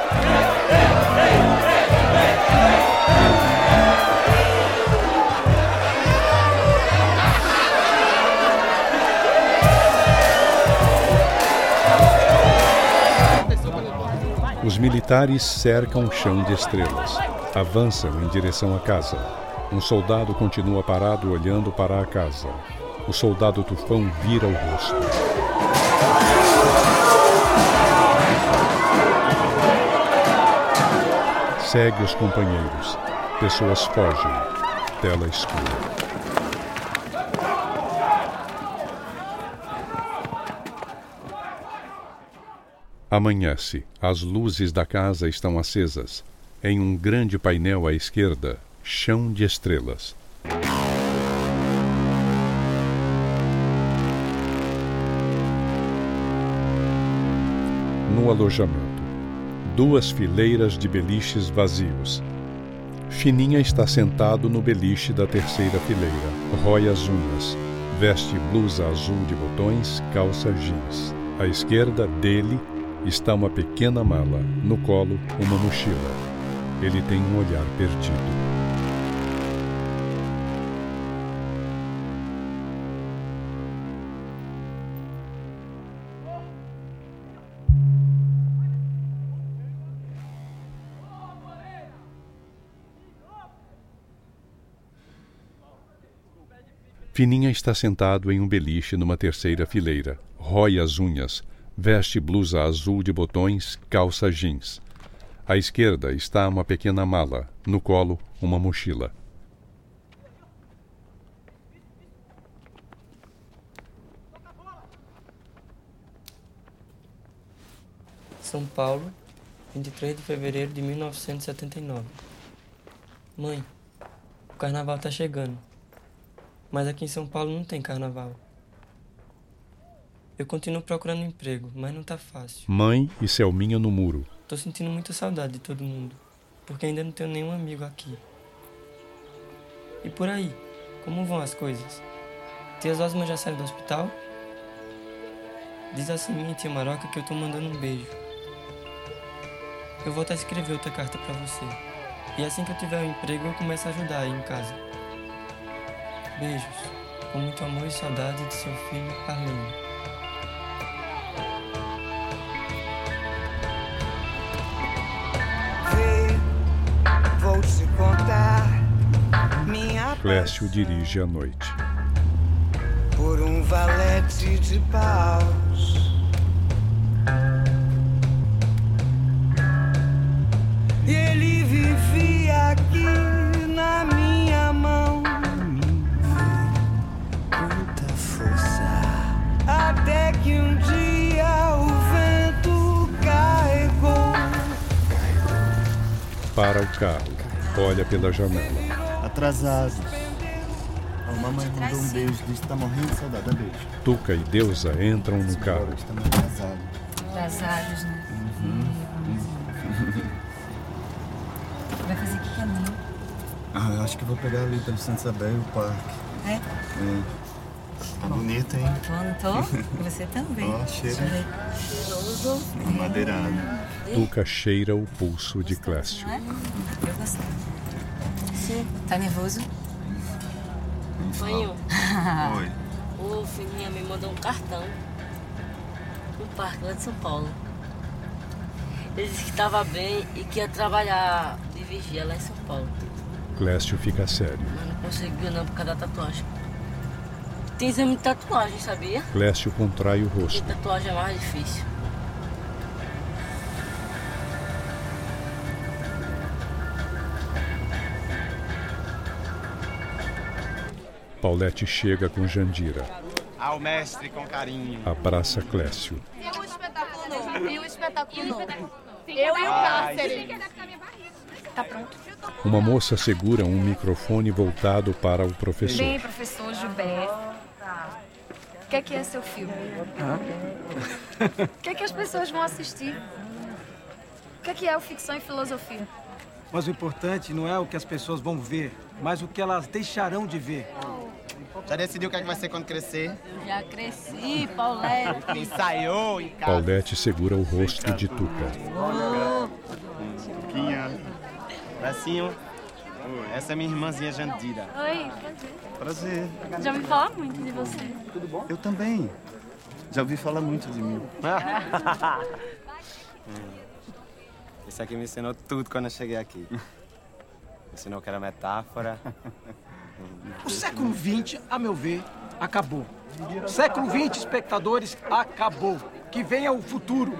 Speaker 2: Os militares cercam o chão de estrelas. Avançam em direção à casa. Um soldado continua parado olhando para a casa. O soldado tufão vira o rosto. Segue os companheiros. Pessoas fogem. Tela escura. Amanhece. As luzes da casa estão acesas. Em um grande painel à esquerda, chão de estrelas. No alojamento, duas fileiras de beliches vazios. Fininha está sentado no beliche da terceira fileira. Rói as unhas. Veste blusa azul de botões, calça jeans. À esquerda dele está uma pequena mala. No colo, uma mochila. Ele tem um olhar perdido. Fininha está sentado em um beliche numa terceira fileira. Rói as unhas. Veste blusa azul de botões, calça jeans. À esquerda está uma pequena mala. No colo, uma mochila.
Speaker 7: São Paulo, 23 de fevereiro de 1979. Mãe, o carnaval tá chegando. Mas aqui em São Paulo não tem carnaval. Eu continuo procurando emprego, mas não tá fácil.
Speaker 2: Mãe e Selminha no muro.
Speaker 7: Tô sentindo muita saudade de todo mundo, porque ainda não tenho nenhum amigo aqui. E por aí, como vão as coisas? Tia Zosma já saiu do hospital? Diz assim minha tia Maroca que eu tô mandando um beijo. Eu vou até escrever outra carta pra você. E assim que eu tiver um emprego, eu começo a ajudar aí em casa. Beijos. Com muito amor e saudade de seu filho, Arlindo.
Speaker 41: Contar minha
Speaker 2: Clécio dirige à noite.
Speaker 41: por um valete de paus. E ele vivia aqui na minha mão. Muita força. Até que um dia o vento carregou.
Speaker 2: Para o carro. Olha pela janela.
Speaker 3: Atrasados. A mamãe mandou um beijo, disse que tá morrendo de saudade. Dá beijo.
Speaker 2: Tuca e Deusa entram no carro.
Speaker 3: Estamos atrasados.
Speaker 14: Atrasados, né? Vai fazer que caminho?
Speaker 3: Ah, eu acho que vou pegar ali pelo Santa Isabel e o parque.
Speaker 14: É?
Speaker 3: É. Tá bonito, hein?
Speaker 14: Tô, não tô? Você também.
Speaker 3: Ó,
Speaker 14: ver. Cheiroso.
Speaker 3: Madeirado.
Speaker 2: Tuca cheira o pulso de Clécio.
Speaker 14: É? Eu gostei. Sim. Tá nervoso?
Speaker 42: Fanho,
Speaker 3: Oi.
Speaker 42: o Fininha me mandou um cartão no parque lá de São Paulo. Ele disse que estava bem e que ia trabalhar de vigia lá em São Paulo.
Speaker 2: Clécio fica sério.
Speaker 42: Mas não conseguiu não por causa da tatuagem. Tem exame de tatuagem, sabia?
Speaker 2: Clécio contrai o
Speaker 42: Porque
Speaker 2: rosto.
Speaker 42: tatuagem é mais difícil.
Speaker 2: Paulette chega com Jandira.
Speaker 5: Ao mestre com carinho.
Speaker 2: Abraça Clécio.
Speaker 13: E o espetáculo novo? E o espetáculo novo? Eu e o cárcere. Tá pronto?
Speaker 2: Uma moça segura um microfone voltado para o professor.
Speaker 11: Bem, professor Gilberto. O que é que é seu filme? O que é que as pessoas vão assistir? O que é que é o ficção e filosofia?
Speaker 19: Mas o importante não é o que as pessoas vão ver, mas o que elas deixarão de ver.
Speaker 5: Já decidiu o que, é que vai ser quando crescer?
Speaker 42: Eu já cresci, Paulette.
Speaker 5: Ensaiou em casa.
Speaker 2: Paulette segura o rosto de Tuca.
Speaker 5: Tuquinha. Bracinho. Essa é minha irmãzinha Jandira.
Speaker 11: Oi, prazer.
Speaker 3: Prazer.
Speaker 11: Já me fala muito de você.
Speaker 3: Tudo bom? Eu também. Já ouvi falar muito de mim.
Speaker 5: Esse aqui me ensinou tudo quando eu cheguei aqui. Ensinou que era metáfora.
Speaker 19: O século XX, a meu ver, acabou. Século XX, espectadores, acabou. Que venha o futuro.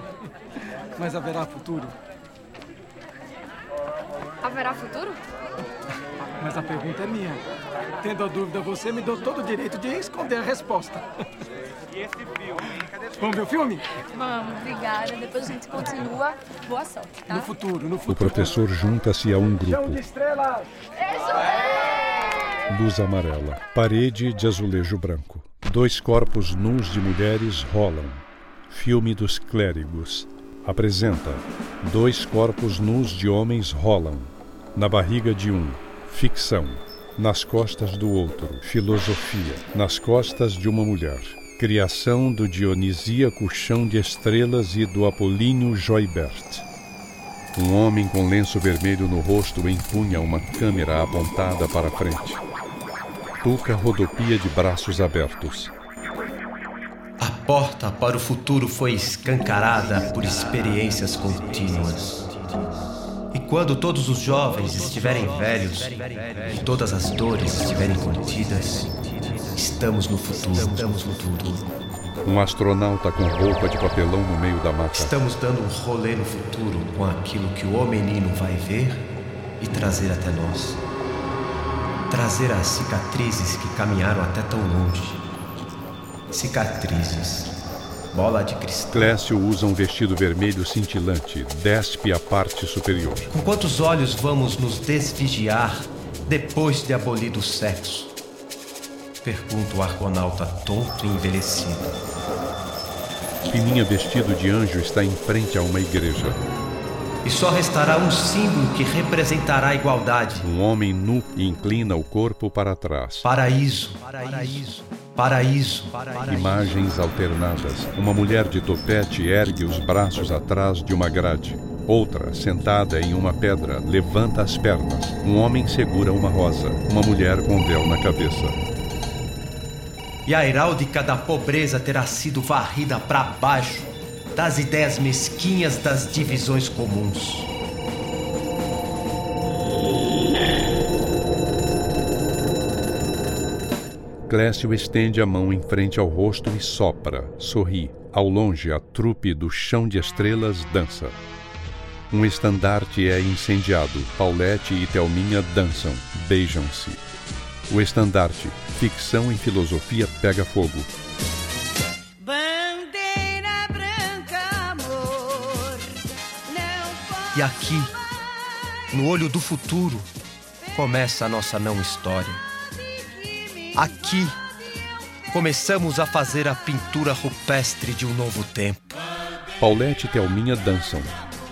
Speaker 19: Mas haverá futuro?
Speaker 11: Haverá futuro?
Speaker 19: Mas a pergunta é minha. Tendo a dúvida, você me deu todo o direito de esconder a resposta.
Speaker 5: E esse filme? Cadê
Speaker 19: Vamos ver o filme?
Speaker 11: Vamos, obrigada. Depois a gente continua. Boa sorte, tá?
Speaker 19: No futuro, no
Speaker 2: O
Speaker 19: futuro.
Speaker 2: professor junta-se a um
Speaker 19: Chão
Speaker 2: grupo.
Speaker 19: de estrelas!
Speaker 2: Luz amarela. Parede de azulejo branco. Dois corpos nus de mulheres rolam. Filme dos clérigos. Apresenta. Dois corpos nus de homens rolam. Na barriga de um, ficção. Nas costas do outro, filosofia. Nas costas de uma mulher, criação do dionisíaco chão de estrelas e do apolíneo Joybert. Um homem com lenço vermelho no rosto empunha uma câmera apontada para frente. Tuca rodopia de braços abertos.
Speaker 43: A porta para o futuro foi escancarada por experiências contínuas. Quando todos os jovens estiverem velhos e todas as dores estiverem contidas, estamos no futuro. Estamos no futuro.
Speaker 2: Um astronauta com roupa de papelão no meio da mata.
Speaker 43: Estamos dando um rolê no futuro com aquilo que o homenino vai ver e trazer até nós. Trazer as cicatrizes que caminharam até tão longe. Cicatrizes. Bola de cristal.
Speaker 2: Clécio usa um vestido vermelho cintilante, despe a parte superior.
Speaker 43: Com quantos olhos vamos nos desvigiar depois de abolido o sexo? Pergunta o argonauta tonto e envelhecido.
Speaker 2: Fininha vestido de anjo está em frente a uma igreja.
Speaker 43: E só restará um símbolo que representará a igualdade.
Speaker 2: Um homem nu inclina o corpo para trás.
Speaker 43: Paraíso. Paraíso. Paraíso.
Speaker 2: Imagens alternadas. Uma mulher de topete ergue os braços atrás de uma grade. Outra, sentada em uma pedra, levanta as pernas. Um homem segura uma rosa. Uma mulher com véu na cabeça.
Speaker 43: E a heráldica da pobreza terá sido varrida para baixo das ideias mesquinhas das divisões comuns.
Speaker 2: Clécio estende a mão em frente ao rosto e sopra, sorri. Ao longe, a trupe do chão de estrelas dança. Um estandarte é incendiado. Paulette e Thelminha dançam, beijam-se. O estandarte, ficção e filosofia, pega fogo.
Speaker 41: Bandeira branca, amor.
Speaker 43: E aqui, no olho do futuro, começa a nossa não história. Aqui, começamos a fazer a pintura rupestre de um novo tempo.
Speaker 2: Paulette e Thelminha dançam.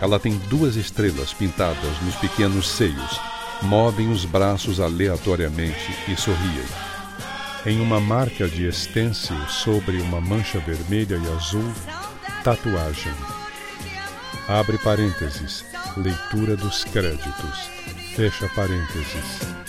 Speaker 2: Ela tem duas estrelas pintadas nos pequenos seios. Movem os braços aleatoriamente e sorriem. Em uma marca de estêncil sobre uma mancha vermelha e azul, tatuagem. Abre parênteses. Leitura dos créditos. Fecha parênteses.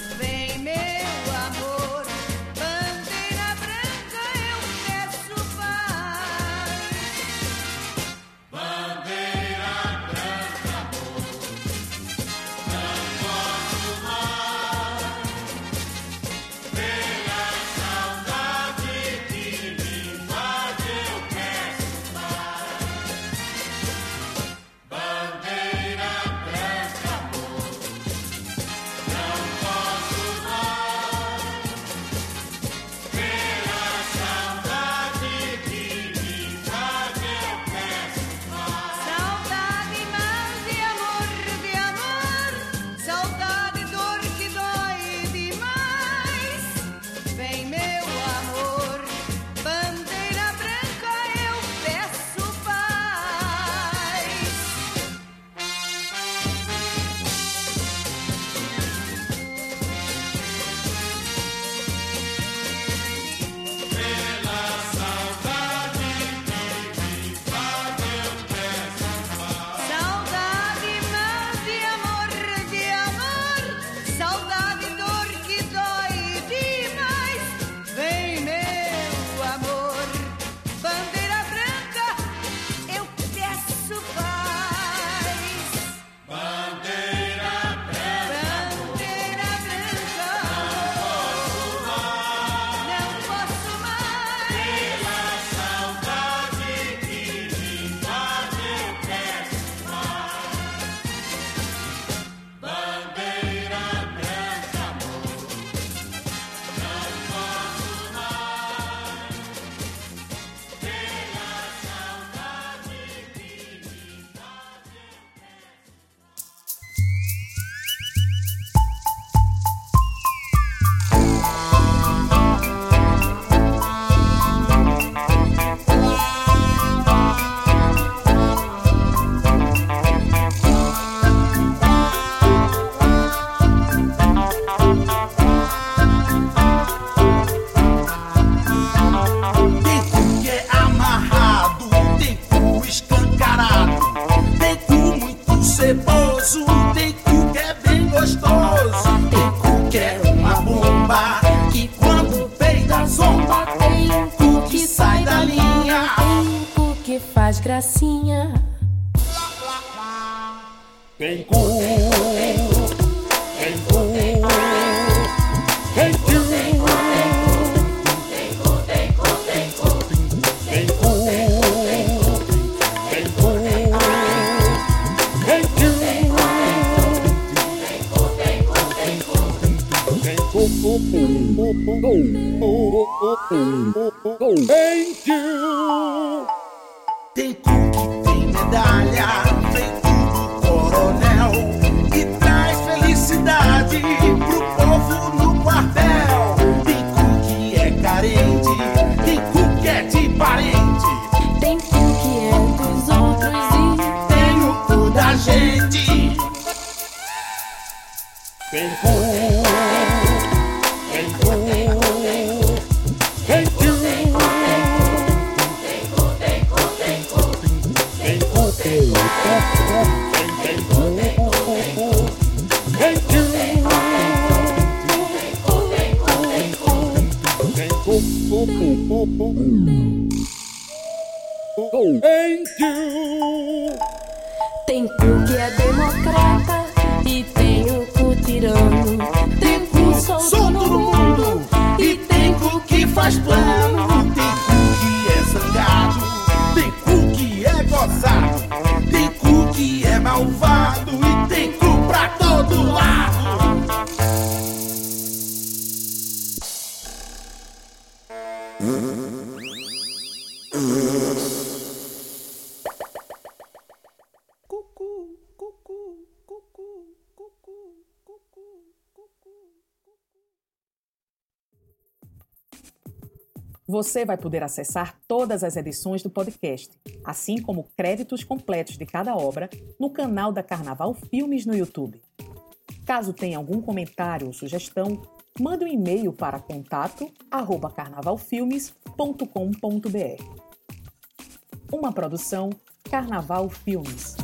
Speaker 1: Você vai poder acessar todas as edições do podcast, assim como créditos completos de cada obra, no canal da Carnaval Filmes no YouTube. Caso tenha algum comentário ou sugestão, mande um e-mail para contato@carnavalfilmes.com.br. Uma produção Carnaval Filmes.